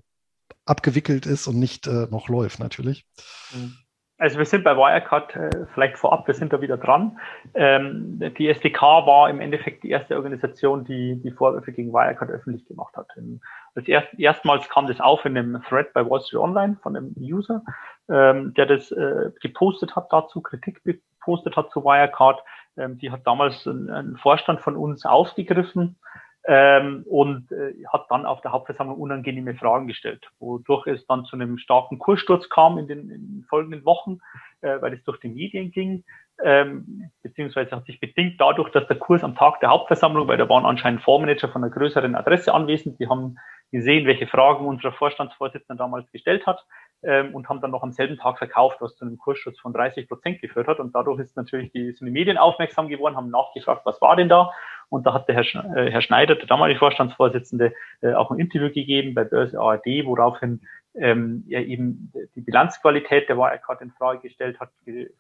abgewickelt ist und nicht äh, noch läuft natürlich? Mhm. Also wir sind bei Wirecard äh, vielleicht vorab, wir sind da wieder dran. Ähm, die SDK war im Endeffekt die erste Organisation, die die Vorwürfe gegen Wirecard öffentlich gemacht hat. In, als erst, erstmals kam das auf in einem Thread bei Wall Street Online von einem User, ähm, der das äh, gepostet hat dazu, Kritik gepostet hat zu Wirecard. Ähm, die hat damals ein, ein, Vorstand von uns aufgegriffen ähm, und äh, hat dann auf der Hauptversammlung unangenehme Fragen gestellt, wodurch es dann zu einem starken Kurssturz kam in den, in den folgenden Wochen, äh, weil es durch die Medien ging, ähm, beziehungsweise hat sich bedingt dadurch, dass der Kurs am Tag der Hauptversammlung, weil da waren anscheinend Fondsmanager von einer größeren Adresse anwesend, die haben gesehen, welche Fragen unser Vorstandsvorsitzender damals gestellt hat ähm, und haben dann noch am selben Tag verkauft, was zu einem Kursschutz von 30 Prozent geführt hat. Und dadurch ist natürlich die, sind die Medien aufmerksam geworden, haben nachgefragt, was war denn da? Und da hat der Herr, Sch äh, Herr Schneider, der damalige Vorstandsvorsitzende, äh, auch ein Interview gegeben bei Börse ARD, woraufhin ähm, er eben die Bilanzqualität der Wirecard in Frage gestellt hat,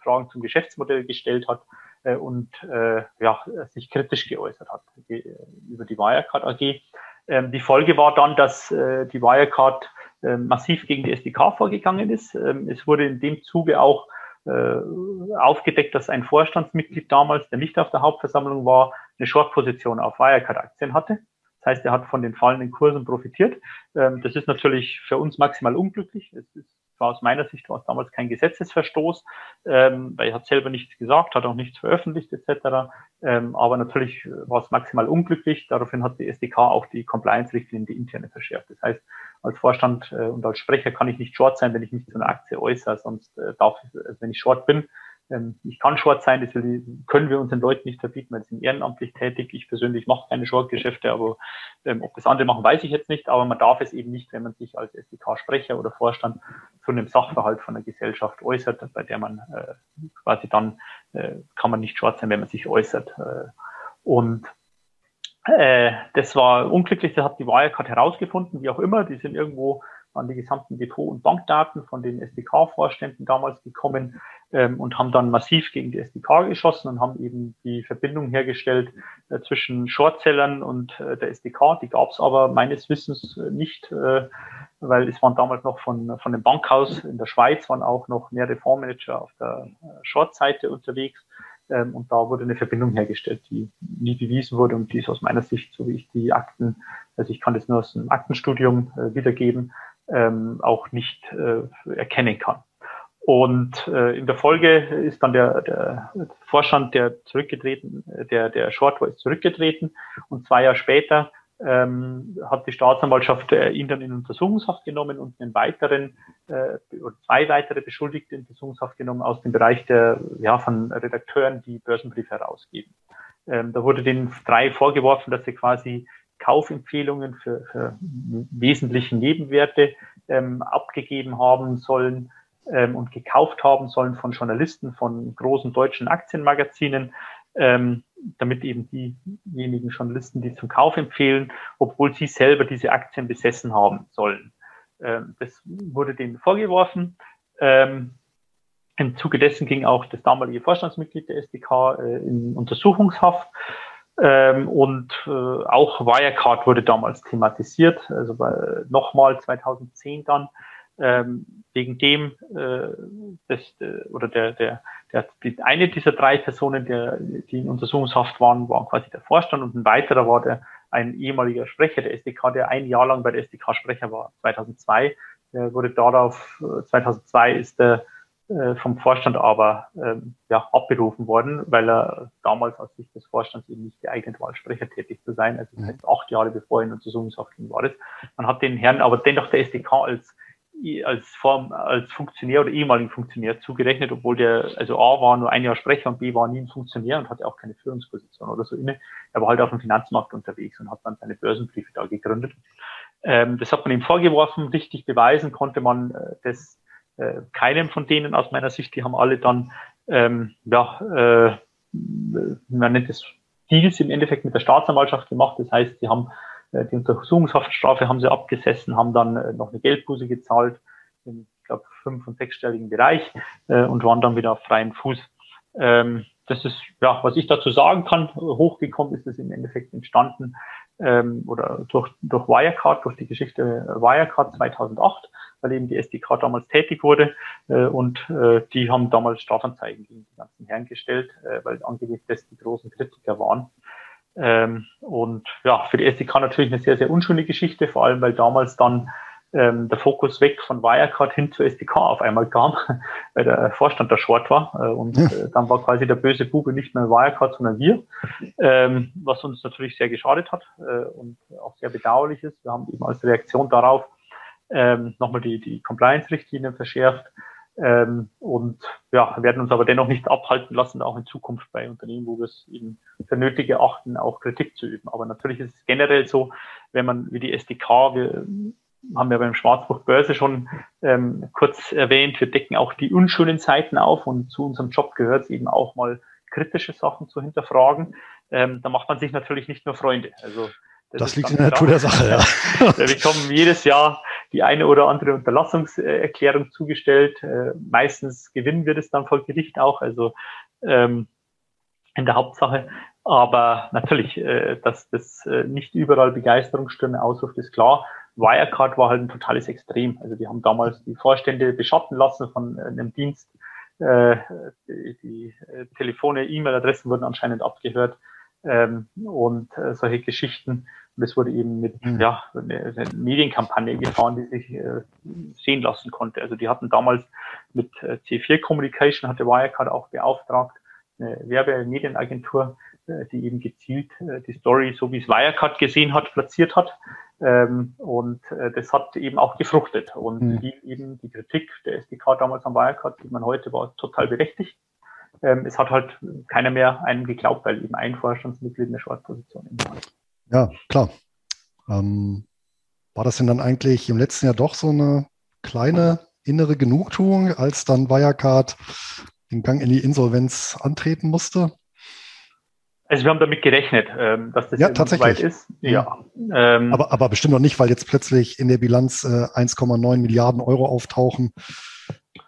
Fragen zum Geschäftsmodell gestellt hat äh, und äh, ja, sich kritisch geäußert hat über die Wirecard AG. Ähm, die Folge war dann, dass äh, die Wirecard äh, massiv gegen die SDK vorgegangen ist. Ähm, es wurde in dem Zuge auch aufgedeckt, dass ein Vorstandsmitglied damals, der nicht auf der Hauptversammlung war, eine Short-Position auf Wirecard-Aktien hatte. Das heißt, er hat von den fallenden Kursen profitiert. Ähm, das ist natürlich für uns maximal unglücklich. Es ist war aus meiner Sicht war es damals kein Gesetzesverstoß, ähm, weil er hat selber nichts gesagt, hat auch nichts veröffentlicht etc. Ähm, aber natürlich war es maximal unglücklich. Daraufhin hat die SDK auch die Compliance-Richtlinie, die interne verschärft. Das heißt, als Vorstand äh, und als Sprecher kann ich nicht short sein, wenn ich mich zu einer Aktie äußere, sonst äh, darf ich, äh, wenn ich short bin, ich kann Short sein, das können wir unseren Leuten nicht verbieten, weil sie sind ehrenamtlich tätig. Ich persönlich mache keine Short-Geschäfte, aber ähm, ob das andere machen, weiß ich jetzt nicht. Aber man darf es eben nicht, wenn man sich als SDK-Sprecher oder Vorstand zu einem Sachverhalt von der Gesellschaft äußert, bei der man äh, quasi dann äh, kann man nicht Short sein, wenn man sich äußert. Äh, und äh, das war unglücklich, das hat die Wirecard herausgefunden, wie auch immer. Die sind irgendwo an die gesamten Depot- und Bankdaten von den SDK-Vorständen damals gekommen ähm, und haben dann massiv gegen die SDK geschossen und haben eben die Verbindung hergestellt äh, zwischen Shortsellern und äh, der SDK. Die gab es aber meines Wissens äh, nicht, äh, weil es waren damals noch von, von dem Bankhaus in der Schweiz, waren auch noch mehrere Fondsmanager auf der äh, Short-Seite unterwegs. Ähm, und da wurde eine Verbindung hergestellt, die nie bewiesen wurde und die ist aus meiner Sicht, so wie ich die Akten, also ich kann das nur aus dem Aktenstudium äh, wiedergeben, ähm, auch nicht äh, erkennen kann. Und äh, in der Folge ist dann der, der Vorstand, der zurückgetreten, der, der Short war, ist zurückgetreten und zwei Jahre später ähm, hat die Staatsanwaltschaft äh, ihn dann in Untersuchungshaft genommen und einen weiteren äh, zwei weitere Beschuldigte in Untersuchungshaft genommen aus dem Bereich der ja von Redakteuren, die Börsenbriefe herausgeben. Ähm, da wurde den drei vorgeworfen, dass sie quasi Kaufempfehlungen für, für wesentliche Nebenwerte ähm, abgegeben haben sollen ähm, und gekauft haben sollen von Journalisten von großen deutschen Aktienmagazinen ähm, damit eben diejenigen Journalisten, die zum Kauf empfehlen, obwohl sie selber diese Aktien besessen haben sollen. Ähm, das wurde denen vorgeworfen. Ähm, Im Zuge dessen ging auch das damalige Vorstandsmitglied der SDK äh, in Untersuchungshaft. Ähm, und äh, auch Wirecard wurde damals thematisiert, also nochmal 2010 dann ähm, wegen dem äh, das, äh, oder der, der, der, die, eine dieser drei Personen, der, die in Untersuchungshaft waren, waren quasi der Vorstand und ein weiterer war der ein ehemaliger Sprecher der SDK, der ein Jahr lang bei der SDK Sprecher war, 2002. Der wurde darauf, 2002 äh, ist der äh, vom Vorstand aber ähm, ja, abberufen worden, weil er damals aus Sicht des Vorstands eben nicht geeignet war, als Sprecher tätig zu sein. Also heißt, acht Jahre bevor er in Untersuchungshaft ging, war das. Man hat den Herrn aber dennoch der SDK als als Form, als Funktionär oder ehemaligen Funktionär zugerechnet, obwohl der, also A war nur ein Jahr Sprecher und B war nie ein Funktionär und hatte auch keine Führungsposition oder so inne. Er war halt auf dem Finanzmarkt unterwegs und hat dann seine Börsenbriefe da gegründet. Ähm, das hat man ihm vorgeworfen, richtig beweisen konnte man äh, das äh, keinem von denen aus meiner Sicht. Die haben alle dann, ähm, ja, äh, man nennt es Deals im Endeffekt mit der Staatsanwaltschaft gemacht. Das heißt, sie haben äh, die Untersuchungshaftstrafe haben sie abgesessen, haben dann äh, noch eine Geldbuße gezahlt, im, ich glaube, fünf- und sechsstelligen Bereich äh, und waren dann wieder auf freiem Fuß. Ähm, das ist, ja, was ich dazu sagen kann, hochgekommen ist es im Endeffekt entstanden ähm, oder durch, durch Wirecard, durch die Geschichte Wirecard 2008, weil eben die SDK damals tätig wurde äh, und äh, die haben damals Strafanzeigen gegen die ganzen Herren gestellt, äh, weil angeblich das die großen Kritiker waren. Ähm, und ja, für die SDK natürlich eine sehr, sehr unschöne Geschichte, vor allem weil damals dann ähm, der Fokus weg von Wirecard hin zur SDK auf einmal kam, weil der Vorstand da short war. Äh, und äh, dann war quasi der böse Bube nicht mehr Wirecard, sondern wir, ähm, was uns natürlich sehr geschadet hat äh, und auch sehr bedauerlich ist. Wir haben eben als Reaktion darauf ähm, nochmal die, die Compliance-Richtlinien verschärft ähm, und ja, werden uns aber dennoch nicht abhalten lassen, auch in Zukunft bei Unternehmen, wo wir es eben für nötig erachten, auch Kritik zu üben. Aber natürlich ist es generell so, wenn man wie die SDK, wir haben ja beim Schwarzbuch Börse schon ähm, kurz erwähnt, wir decken auch die unschönen Seiten auf und zu unserem Job gehört es eben auch mal kritische Sachen zu hinterfragen. Ähm, da macht man sich natürlich nicht nur Freunde. Also das, das liegt in der Natur der Sache, ja. wir bekommen jedes Jahr die eine oder andere Unterlassungserklärung zugestellt. Äh, meistens gewinnen wir das dann vor Gericht auch, also ähm, in der Hauptsache. Aber natürlich, äh, dass das äh, nicht überall Begeisterungsstürme ausruft, ist klar. Wirecard war halt ein totales Extrem. Also die haben damals die Vorstände beschatten lassen von einem Dienst. Äh, die, die äh, Telefone, E-Mail-Adressen wurden anscheinend abgehört ähm, und äh, solche Geschichten. Und es wurde eben mit mhm. ja, eine, eine Medienkampagne gefahren, die sich äh, sehen lassen konnte. Also die hatten damals mit äh, C4 Communication, hatte Wirecard auch beauftragt, eine Werbemedienagentur, äh, die eben gezielt äh, die Story, so wie es Wirecard gesehen hat, platziert hat. Ähm, und äh, das hat eben auch gefruchtet. Und mhm. die, eben die Kritik der SDK damals am Wirecard, die man heute war, total berechtigt. Ähm, es hat halt keiner mehr einem geglaubt, weil eben ein Vorstandsmitglied eine Short-Position war. Ja, klar. Ähm, war das denn dann eigentlich im letzten Jahr doch so eine kleine innere Genugtuung, als dann Wirecard den Gang in die Insolvenz antreten musste? Also wir haben damit gerechnet, ähm, dass das ja, tatsächlich. weit ist. Ja. Ähm, aber, aber bestimmt noch nicht, weil jetzt plötzlich in der Bilanz äh, 1,9 Milliarden Euro auftauchen,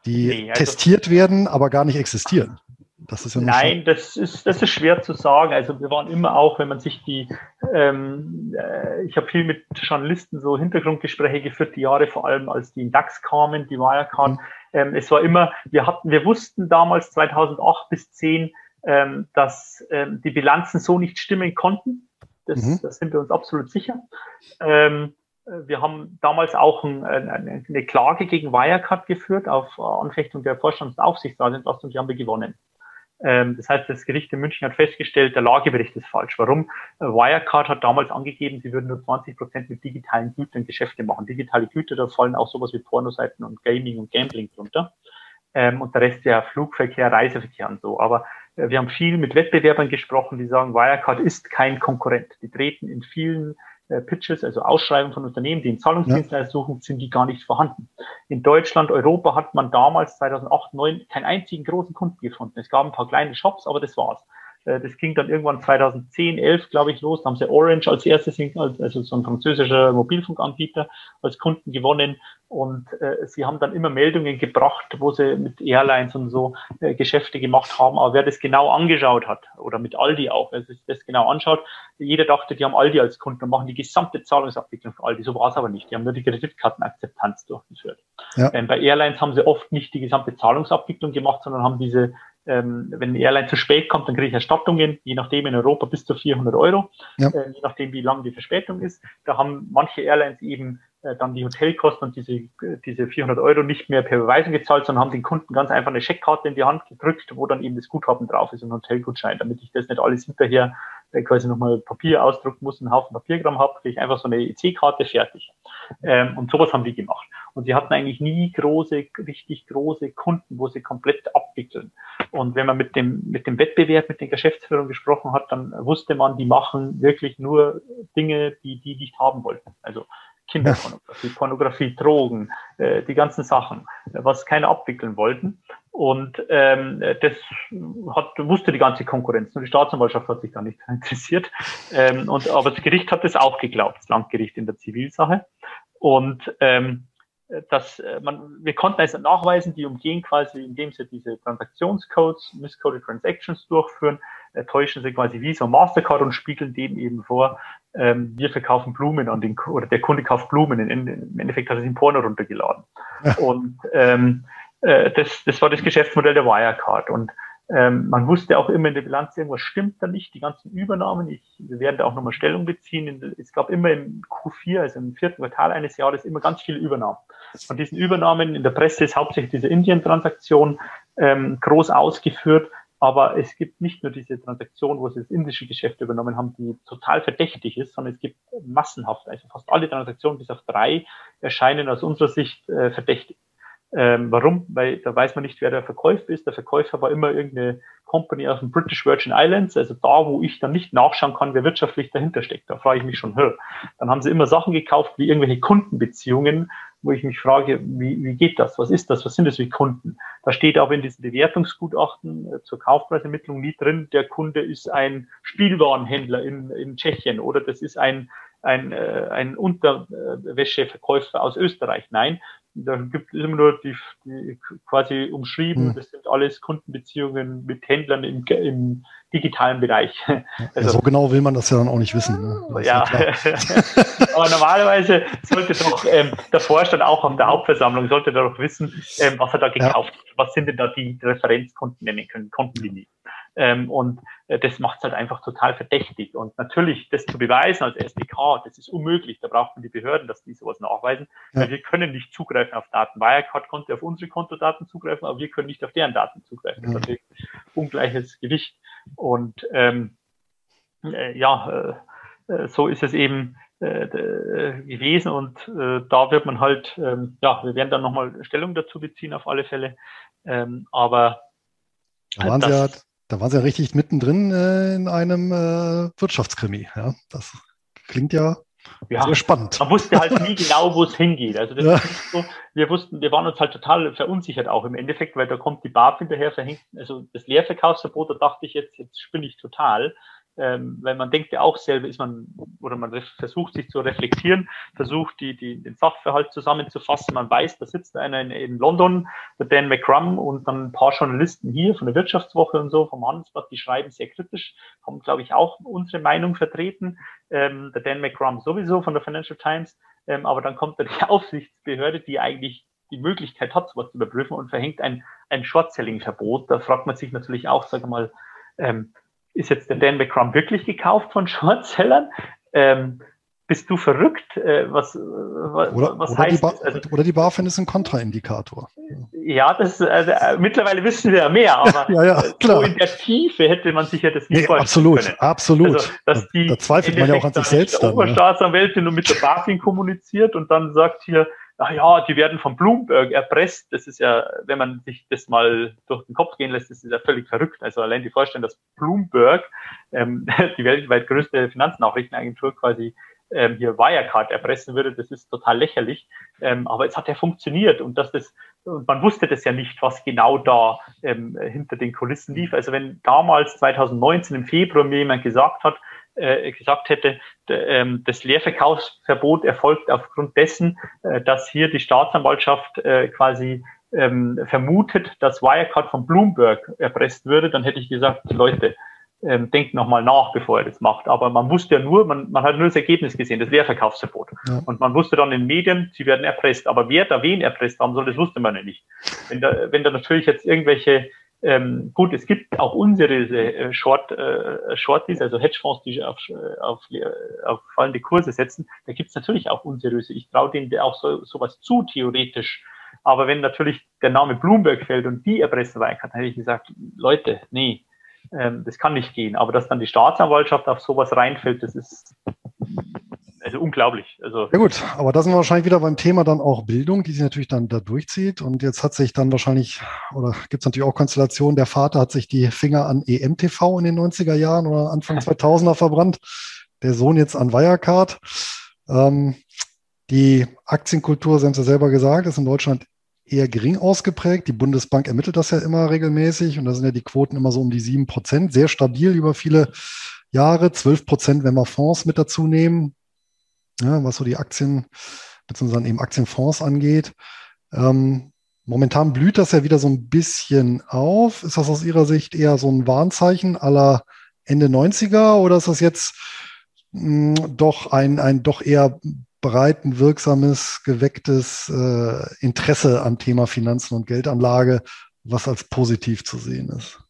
die nee, also testiert werden, aber gar nicht existieren. Das ist ja Nein, das ist, das ist schwer zu sagen. Also wir waren immer auch, wenn man sich die, ähm, äh, ich habe viel mit Journalisten so Hintergrundgespräche geführt, die Jahre vor allem, als die in DAX kamen, die Wirecard. Mhm. Ähm, es war immer, wir hatten, wir wussten damals 2008 bis 10, ähm, dass ähm, die Bilanzen so nicht stimmen konnten. Das, mhm. das sind wir uns absolut sicher. Ähm, wir haben damals auch ein, eine, eine Klage gegen Wirecard geführt auf Anfechtung der Vorstands- und Aufsichtsratsentlastung, die haben wir gewonnen. Ähm, das heißt, das Gericht in München hat festgestellt, der Lagebericht ist falsch. Warum? Äh, Wirecard hat damals angegeben, sie würden nur 20 Prozent mit digitalen Gütern Geschäfte machen. Digitale Güter, da fallen auch sowas wie Pornoseiten und Gaming und Gambling drunter. Ähm, und der Rest ja Flugverkehr, Reiseverkehr und so. Aber äh, wir haben viel mit Wettbewerbern gesprochen, die sagen, Wirecard ist kein Konkurrent. Die treten in vielen äh, Pitches, also Ausschreibungen von Unternehmen, die in Zahlungsdienstleister suchen, sind die gar nicht vorhanden. In Deutschland, Europa hat man damals 2008, 2009 keinen einzigen großen Kunden gefunden. Es gab ein paar kleine Shops, aber das war's. Äh, das ging dann irgendwann 2010, 11, glaube ich, los. Da haben sie Orange als erstes, also so ein französischer Mobilfunkanbieter, als Kunden gewonnen. Und äh, sie haben dann immer Meldungen gebracht, wo sie mit Airlines und so äh, Geschäfte gemacht haben. Aber wer das genau angeschaut hat, oder mit Aldi auch, wer sich das genau anschaut, jeder dachte, die haben Aldi als Kunden und machen die gesamte Zahlungsabwicklung für Aldi. So war es aber nicht. Die haben nur die Kreditkartenakzeptanz durchgeführt. Ja. Ähm, bei Airlines haben sie oft nicht die gesamte Zahlungsabwicklung gemacht, sondern haben diese ähm, wenn eine Airline zu spät kommt, dann kriege ich Erstattungen, je nachdem in Europa bis zu 400 Euro, ja. äh, je nachdem wie lang die Verspätung ist. Da haben manche Airlines eben äh, dann die Hotelkosten und diese, diese 400 Euro nicht mehr per Beweisung gezahlt, sondern haben den Kunden ganz einfach eine Scheckkarte in die Hand gedrückt, wo dann eben das Guthaben drauf ist, ein Hotelgutschein, damit ich das nicht alles hinterher quasi nochmal Papier ausdrucken muss, einen Haufen Papiergramm habe, kriege ich einfach so eine EC-Karte fertig. Ähm, und sowas haben die gemacht. Und sie hatten eigentlich nie große, richtig große Kunden, wo sie komplett abwickeln. Und wenn man mit dem, mit dem Wettbewerb, mit den Geschäftsführern gesprochen hat, dann wusste man, die machen wirklich nur Dinge, die die nicht haben wollten. Also Kinderpornografie, Pornografie, Drogen, äh, die ganzen Sachen, was keine abwickeln wollten. Und ähm, das hat, wusste die ganze Konkurrenz. Nur die Staatsanwaltschaft hat sich da nicht interessiert. Ähm, und, aber das Gericht hat das auch geglaubt, das Landgericht in der Zivilsache. Und ähm, dass äh, man, wir konnten also nachweisen, die umgehen quasi, indem sie diese Transaktionscodes, Miscoded Transactions durchführen, äh, täuschen sie quasi Visa und Mastercard und spiegeln dem eben vor, ähm, wir verkaufen Blumen an den, oder der Kunde kauft Blumen. In, Im Endeffekt hat er sich ein Porno runtergeladen. Ja. Und ähm, äh, das, das war das Geschäftsmodell der Wirecard. Und ähm, man wusste auch immer in der Bilanz, irgendwas stimmt da nicht, die ganzen Übernahmen. Ich, wir werden da auch nochmal Stellung beziehen. Es gab immer im Q4, also im vierten Quartal eines Jahres, immer ganz viele Übernahmen. Von diesen Übernahmen in der Presse ist hauptsächlich diese Indien-Transaktion ähm, groß ausgeführt. Aber es gibt nicht nur diese Transaktion, wo sie das indische Geschäft übernommen haben, die total verdächtig ist, sondern es gibt massenhaft, also fast alle Transaktionen bis auf drei erscheinen aus unserer Sicht äh, verdächtig. Ähm, warum? Weil da weiß man nicht, wer der Verkäufer ist. Der Verkäufer war immer irgendeine Company aus den British Virgin Islands, also da, wo ich dann nicht nachschauen kann, wer wirtschaftlich dahinter steckt. Da frage ich mich schon, hör. Dann haben sie immer Sachen gekauft wie irgendwelche Kundenbeziehungen, wo ich mich frage, wie, wie geht das? Was ist das? Was sind das für Kunden? Da steht aber in diesen Bewertungsgutachten äh, zur Kaufpreisermittlung nie drin, der Kunde ist ein Spielwarenhändler in, in Tschechien oder das ist ein ein, äh, ein Unterwäscheverkäufer aus Österreich. Nein, da gibt es immer nur die, die quasi umschrieben, hm. das sind alles Kundenbeziehungen mit Händlern im, im digitalen Bereich. Also, ja, so genau will man das ja dann auch nicht wissen. Ne? Ja, aber normalerweise sollte doch ähm, der Vorstand auch auf der Hauptversammlung sollte doch wissen, ähm, was er da gekauft hat. Was sind denn da die Referenzkunden nennen können, Kontenlinie. Ähm, und äh, das macht es halt einfach total verdächtig. Und natürlich, das zu beweisen als SDK, das ist unmöglich. Da braucht man die Behörden, dass die sowas nachweisen. Ja. Weil wir können nicht zugreifen auf Daten. Wirecard konnte auf unsere Kontodaten zugreifen, aber wir können nicht auf deren Daten zugreifen. Das ist natürlich ungleiches Gewicht. Und ähm, äh, ja, äh, äh so ist es eben äh, gewesen. Und äh, da wird man halt, ähm, ja, wir werden dann nochmal Stellung dazu beziehen auf alle Fälle. Ähm, aber da waren, das, Sie ja, da waren Sie ja richtig mittendrin äh, in einem äh, Wirtschaftskrimi. Ja, das klingt ja, ja, sehr spannend. Man wusste halt nie genau, wo es hingeht. Also das ja. so, wir wussten, wir waren uns halt total verunsichert auch im Endeffekt, weil da kommt die BAF hinterher, verhängt, also das Leerverkaufsverbot, da dachte ich jetzt, jetzt spinne ich total ähm, weil man denkt ja auch selber, ist man, oder man versucht sich zu reflektieren, versucht die, die, den Sachverhalt zusammenzufassen. Man weiß, da sitzt einer in, in London, der Dan McCrum und dann ein paar Journalisten hier von der Wirtschaftswoche und so, vom Handelsblatt, die schreiben sehr kritisch, haben, glaube ich, auch unsere Meinung vertreten. Ähm, der Dan McCrum sowieso von der Financial Times. Ähm, aber dann kommt da die Aufsichtsbehörde, die eigentlich die Möglichkeit hat, sowas zu überprüfen und verhängt ein, ein Short-Selling-Verbot. Da fragt man sich natürlich auch, sage mal, ähm, ist jetzt der Dan McCrum wirklich gekauft von Shortsellern? Ähm, bist du verrückt? Äh, was, was, oder, was oder heißt die? Also, oder die BaFin ist ein Kontraindikator. Ja, das, also, äh, mittlerweile wissen wir ja mehr, aber ja, ja, klar. so in der Tiefe hätte man sich ja das nicht nee, vorstellen absolut, können. Absolut, also, dass die da, da zweifelt man ja auch an sich selbst. Die Oberstaatsanwältin nur mit der BaFin kommuniziert und dann sagt hier, ach ja, die werden von Bloomberg erpresst. Das ist ja, wenn man sich das mal durch den Kopf gehen lässt, das ist ja völlig verrückt. Also allein die Vorstellung, dass Bloomberg, ähm, die weltweit größte Finanznachrichtenagentur quasi ähm, hier Wirecard erpressen würde, das ist total lächerlich. Ähm, aber es hat ja funktioniert und dass das, und man wusste das ja nicht, was genau da ähm, hinter den Kulissen lief. Also wenn damals 2019 im Februar mir jemand gesagt hat, äh, gesagt hätte, ähm, das Leerverkaufsverbot erfolgt aufgrund dessen, äh, dass hier die Staatsanwaltschaft äh, quasi ähm, vermutet, dass Wirecard von Bloomberg erpresst würde, dann hätte ich gesagt, Leute, ähm, denkt nochmal nach, bevor er das macht. Aber man wusste ja nur, man, man hat nur das Ergebnis gesehen, das Leerverkaufsverbot. Ja. Und man wusste dann in den Medien, sie werden erpresst. Aber wer da wen erpresst haben soll, das wusste man ja nicht. Wenn da, wenn da natürlich jetzt irgendwelche ähm, gut, es gibt auch unseriöse äh, Short, äh, Shorties, also Hedgefonds, die auf, auf, auf fallende Kurse setzen. Da gibt es natürlich auch unseriöse. Ich traue denen auch so, sowas zu, theoretisch. Aber wenn natürlich der Name Bloomberg fällt und die erpressen weiter, dann hätte ich gesagt, Leute, nee, ähm, das kann nicht gehen. Aber dass dann die Staatsanwaltschaft auf sowas reinfällt, das ist also unglaublich. Also ja gut, aber da sind wir wahrscheinlich wieder beim Thema dann auch Bildung, die sich natürlich dann da durchzieht. Und jetzt hat sich dann wahrscheinlich, oder gibt es natürlich auch Konstellationen, der Vater hat sich die Finger an EMTV in den 90er Jahren oder Anfang 2000er verbrannt, der Sohn jetzt an Wirecard. Ähm, die Aktienkultur, Sie haben es ja selber gesagt, ist in Deutschland eher gering ausgeprägt. Die Bundesbank ermittelt das ja immer regelmäßig und da sind ja die Quoten immer so um die sieben Prozent, sehr stabil über viele Jahre, zwölf Prozent, wenn wir Fonds mit dazu nehmen, ja, was so die Aktien beziehungsweise eben Aktienfonds angeht. Ähm, momentan blüht das ja wieder so ein bisschen auf. Ist das aus Ihrer Sicht eher so ein Warnzeichen aller Ende 90er oder ist das jetzt mh, hm, doch ein, ein doch eher breiten, wirksames, gewecktes äh, Interesse am Thema Finanzen und Geldanlage, was als positiv zu sehen ist?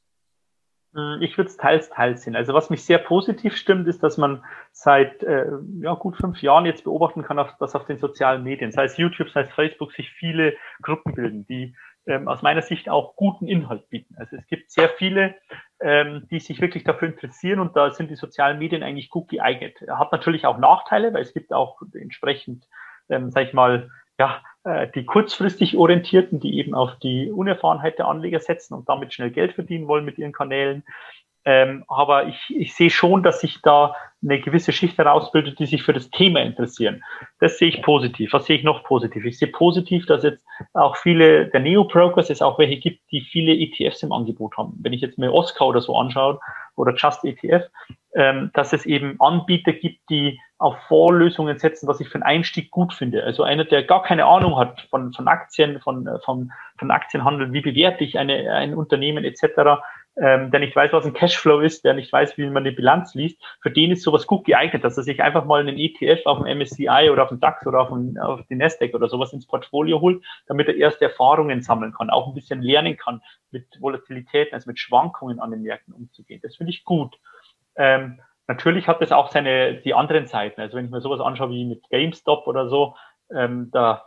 Hm, ich würde es teils, teils sehen. Also was mich sehr positiv stimmt, ist, dass man seit äh, ja, gut fünf Jahren jetzt beobachten kann, dass auf den sozialen Medien, sei es YouTube, sei es Facebook, sich viele Gruppen bilden, die ähm, aus meiner Sicht auch guten Inhalt bieten. Also es gibt sehr viele, ähm, die sich wirklich dafür interessieren und da sind die sozialen Medien eigentlich gut geeignet. Hat natürlich auch Nachteile, weil es gibt auch entsprechend, ähm, sag ich mal, ja, äh, die kurzfristig orientierten, die eben auf die Unerfahrenheit der Anleger setzen und damit schnell Geld verdienen wollen mit ihren Kanälen. Ähm, aber ich, ich sehe schon, dass sich da eine gewisse Schicht herausbildet, die sich für das Thema interessieren. Das sehe ich positiv. Was sehe ich noch positiv? Ich sehe positiv, dass jetzt auch viele der Neo-Brokers es auch welche gibt, die viele ETFs im Angebot haben. Wenn ich jetzt mir Oscar oder so anschaue oder Just ETF, ähm, dass es eben Anbieter gibt, die auf Vorlösungen setzen, was ich für einen Einstieg gut finde. Also einer, der gar keine Ahnung hat von, von Aktien, von, von, von Aktienhandel, wie bewerte ich eine, ein Unternehmen etc., ähm, der nicht weiß, was ein Cashflow ist, der nicht weiß, wie man eine Bilanz liest, für den ist sowas gut geeignet, dass er sich einfach mal einen ETF auf dem MSCI oder auf dem DAX oder auf, dem, auf den Nasdaq oder sowas ins Portfolio holt, damit er erste Erfahrungen sammeln kann, auch ein bisschen lernen kann, mit Volatilitäten, also mit Schwankungen an den Märkten umzugehen. Das finde ich gut. Ähm, natürlich hat das auch seine, die anderen Seiten. Also wenn ich mir sowas anschaue wie mit GameStop oder so, ähm, da,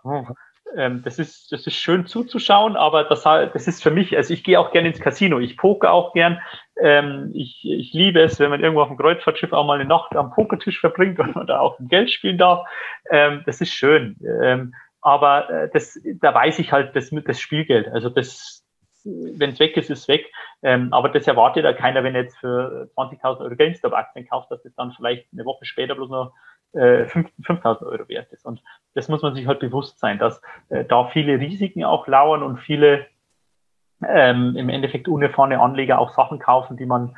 ähm, das ist, das ist schön zuzuschauen, aber das, das ist für mich, also ich gehe auch gerne ins Casino, ich poker auch gern, ähm, ich, ich liebe es, wenn man irgendwo auf dem Kreuzfahrtschiff auch mal eine Nacht am Pokertisch verbringt und man da auch Geld spielen darf, ähm, das ist schön. Ähm, aber äh, das, da weiß ich halt das, das Spielgeld, also das, wenn es weg ist, ist weg. Ähm, aber das erwartet ja keiner, wenn er jetzt für 20.000 Euro GameStop-Aktien kauft, dass das dann vielleicht eine Woche später bloß noch äh, 5.000 Euro wert ist. Und das muss man sich halt bewusst sein, dass äh, da viele Risiken auch lauern und viele ähm, im Endeffekt unerfahrene Anleger auch Sachen kaufen, die man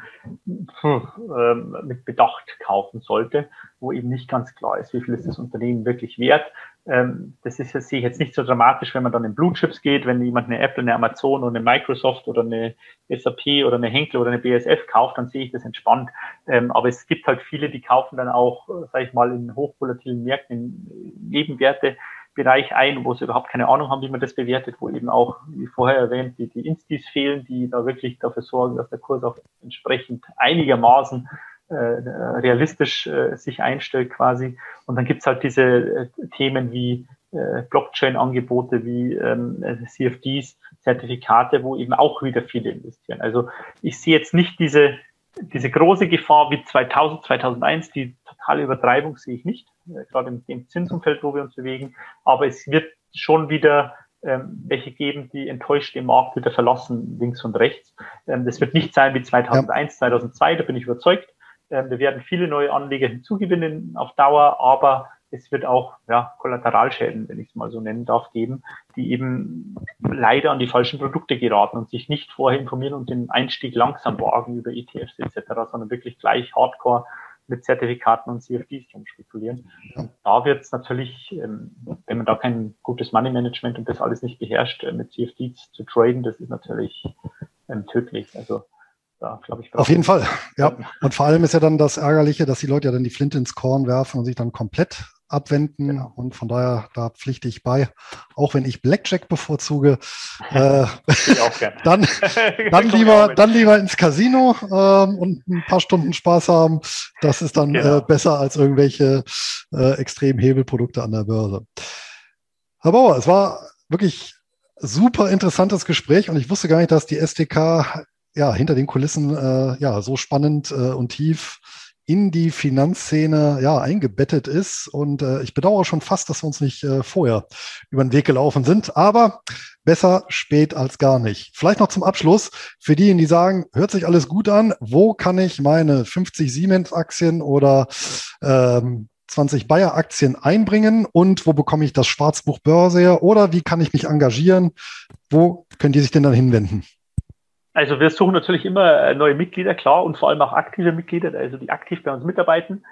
ähm, mit Bedacht kaufen sollte, wo eben nicht ganz klar ist, wie viel ist das Unternehmen wirklich wert. Ähm, das ist, das sehe ich jetzt nicht so dramatisch, wenn man dann in Blue Chips geht, wenn jemand eine Apple, eine Amazon oder eine Microsoft oder eine SAP oder eine Henkel oder eine BSF kauft, dann sehe ich das entspannt. Ähm, aber es gibt halt viele, die kaufen dann auch, sage ich mal, in hochvolatilen Märkten Nebenwerte, Bereich ein, wo sie überhaupt keine Ahnung haben, wie man das bewertet, wo eben auch, wie vorher erwähnt, die, die Instis fehlen, die da wirklich dafür sorgen, dass der Kurs auch entsprechend einigermaßen äh, realistisch äh, sich einstellt quasi. Und dann gibt's halt diese äh, Themen wie äh, Blockchain-Angebote, wie ähm, CFDs, Zertifikate, wo eben auch wieder viele investieren. Also ich sehe jetzt nicht diese, diese große Gefahr wie 2000, 2001, die totale Übertreibung sehe ich nicht, äh, gerade in dem Zinsumfeld, wo wir uns bewegen. Aber es wird schon wieder ähm, welche geben, die enttäuscht den Markt wieder verlassen, links und rechts. Ähm, das wird nicht sein wie 2001, ja. 2002, da bin ich überzeugt. Ähm, wir werden viele neue Anleger hinzugewinnen auf Dauer, aber es wird auch ja, Kollateralschäden, wenn ich es mal so nennen darf, geben, die eben leider an die falschen Produkte geraten und sich nicht vorher informieren und den Einstieg langsam wagen über ETFs etc., sondern wirklich gleich Hardcore mit Zertifikaten und CFDs spekulieren. Und da wird es natürlich, ähm, wenn man da kein gutes Money Management und das alles nicht beherrscht, äh, mit CFDs zu traden, das ist natürlich ähm, tödlich. Also da, glaube ich. Auf jeden Fall, ja. Und vor allem ist ja dann das Ärgerliche, dass die Leute ja dann die Flinte ins Korn werfen und sich dann komplett abwenden. Genau. Und von daher, da pflichte ich bei, auch wenn ich Blackjack bevorzuge, äh, dann, dann, lieber, dann lieber ins Casino ähm, und ein paar Stunden Spaß haben. Das ist dann genau. äh, besser als irgendwelche äh, extremen Hebelprodukte an der Börse. Herr Bauer, es war wirklich super interessantes Gespräch und ich wusste gar nicht, dass die SDK ja hinter den Kulissen äh, ja so spannend äh, und tief in die Finanzszene ja eingebettet ist. Und äh, ich bedauere schon fast, dass wir uns nicht äh, vorher über den Weg gelaufen sind. Aber besser spät als gar nicht. Vielleicht noch zum Abschluss für diejenigen, die sagen, hört sich alles gut an. Wo kann ich meine 50 Siemens-Aktien oder ähm, 20 Bayer-Aktien einbringen und wo bekomme ich das Schwarzbuch Börse her oder wie kann ich mich engagieren? Wo könnt ihr sich denn dann hinwenden? Also wir suchen natürlich immer äh, neue Mitglieder, klar, und vor allem auch aktive Mitglieder, also die aktiv bei uns mitarbeiten.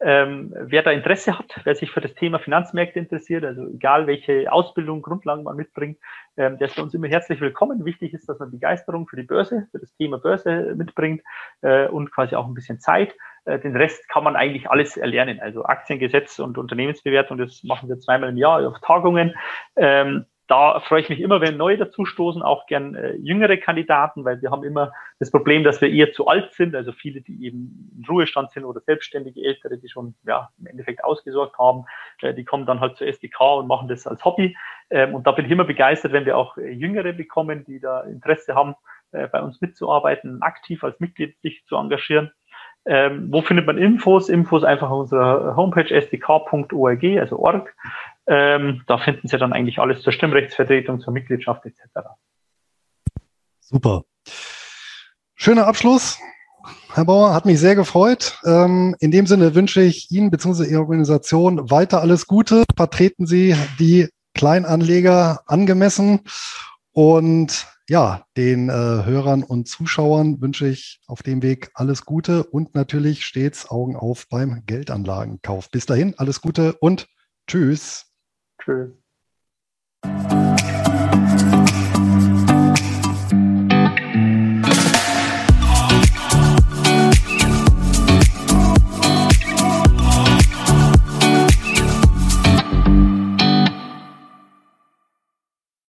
Ähm, wer da Interesse hat, wer sich für das Thema Finanzmärkte interessiert, also egal welche Ausbildung, Grundlagen man mitbringt, ähm, der ist bei uns immer herzlich willkommen. Wichtig ist, dass man Begeisterung für die Börse, für das Thema Börse mitbringt äh, und quasi auch ein bisschen Zeit. Äh, den Rest kann man eigentlich alles erlernen. Also Aktiengesetz und Unternehmensbewertung, das machen wir zweimal im Jahr auf Tagungen. Ähm, da freue ich mich immer, wenn neue dazustoßen, auch gern äh, jüngere Kandidaten, weil wir haben immer das Problem, dass wir eher zu alt sind, also viele, die eben in Ruhestand sind oder selbstständige Ältere, die schon ja, im Endeffekt ausgesorgt haben, äh, die kommen dann halt zur SDK und machen das als Hobby. Ähm, und da bin ich immer begeistert, wenn wir auch äh, Jüngere bekommen, die da Interesse haben, äh, bei uns mitzuarbeiten, aktiv als Mitglied sich zu engagieren. Ähm, wo findet man Infos? Infos einfach auf unserer Homepage sdk.org, also org. Ähm, da finden Sie dann eigentlich alles zur Stimmrechtsvertretung, zur Mitgliedschaft etc. Super. Schöner Abschluss. Herr Bauer, hat mich sehr gefreut. Ähm, in dem Sinne wünsche ich Ihnen bzw. Ihrer Organisation weiter alles Gute. Vertreten Sie die Kleinanleger angemessen. Und ja, den äh, Hörern und Zuschauern wünsche ich auf dem Weg alles Gute und natürlich stets Augen auf beim Geldanlagenkauf. Bis dahin, alles Gute und tschüss. Tschüss.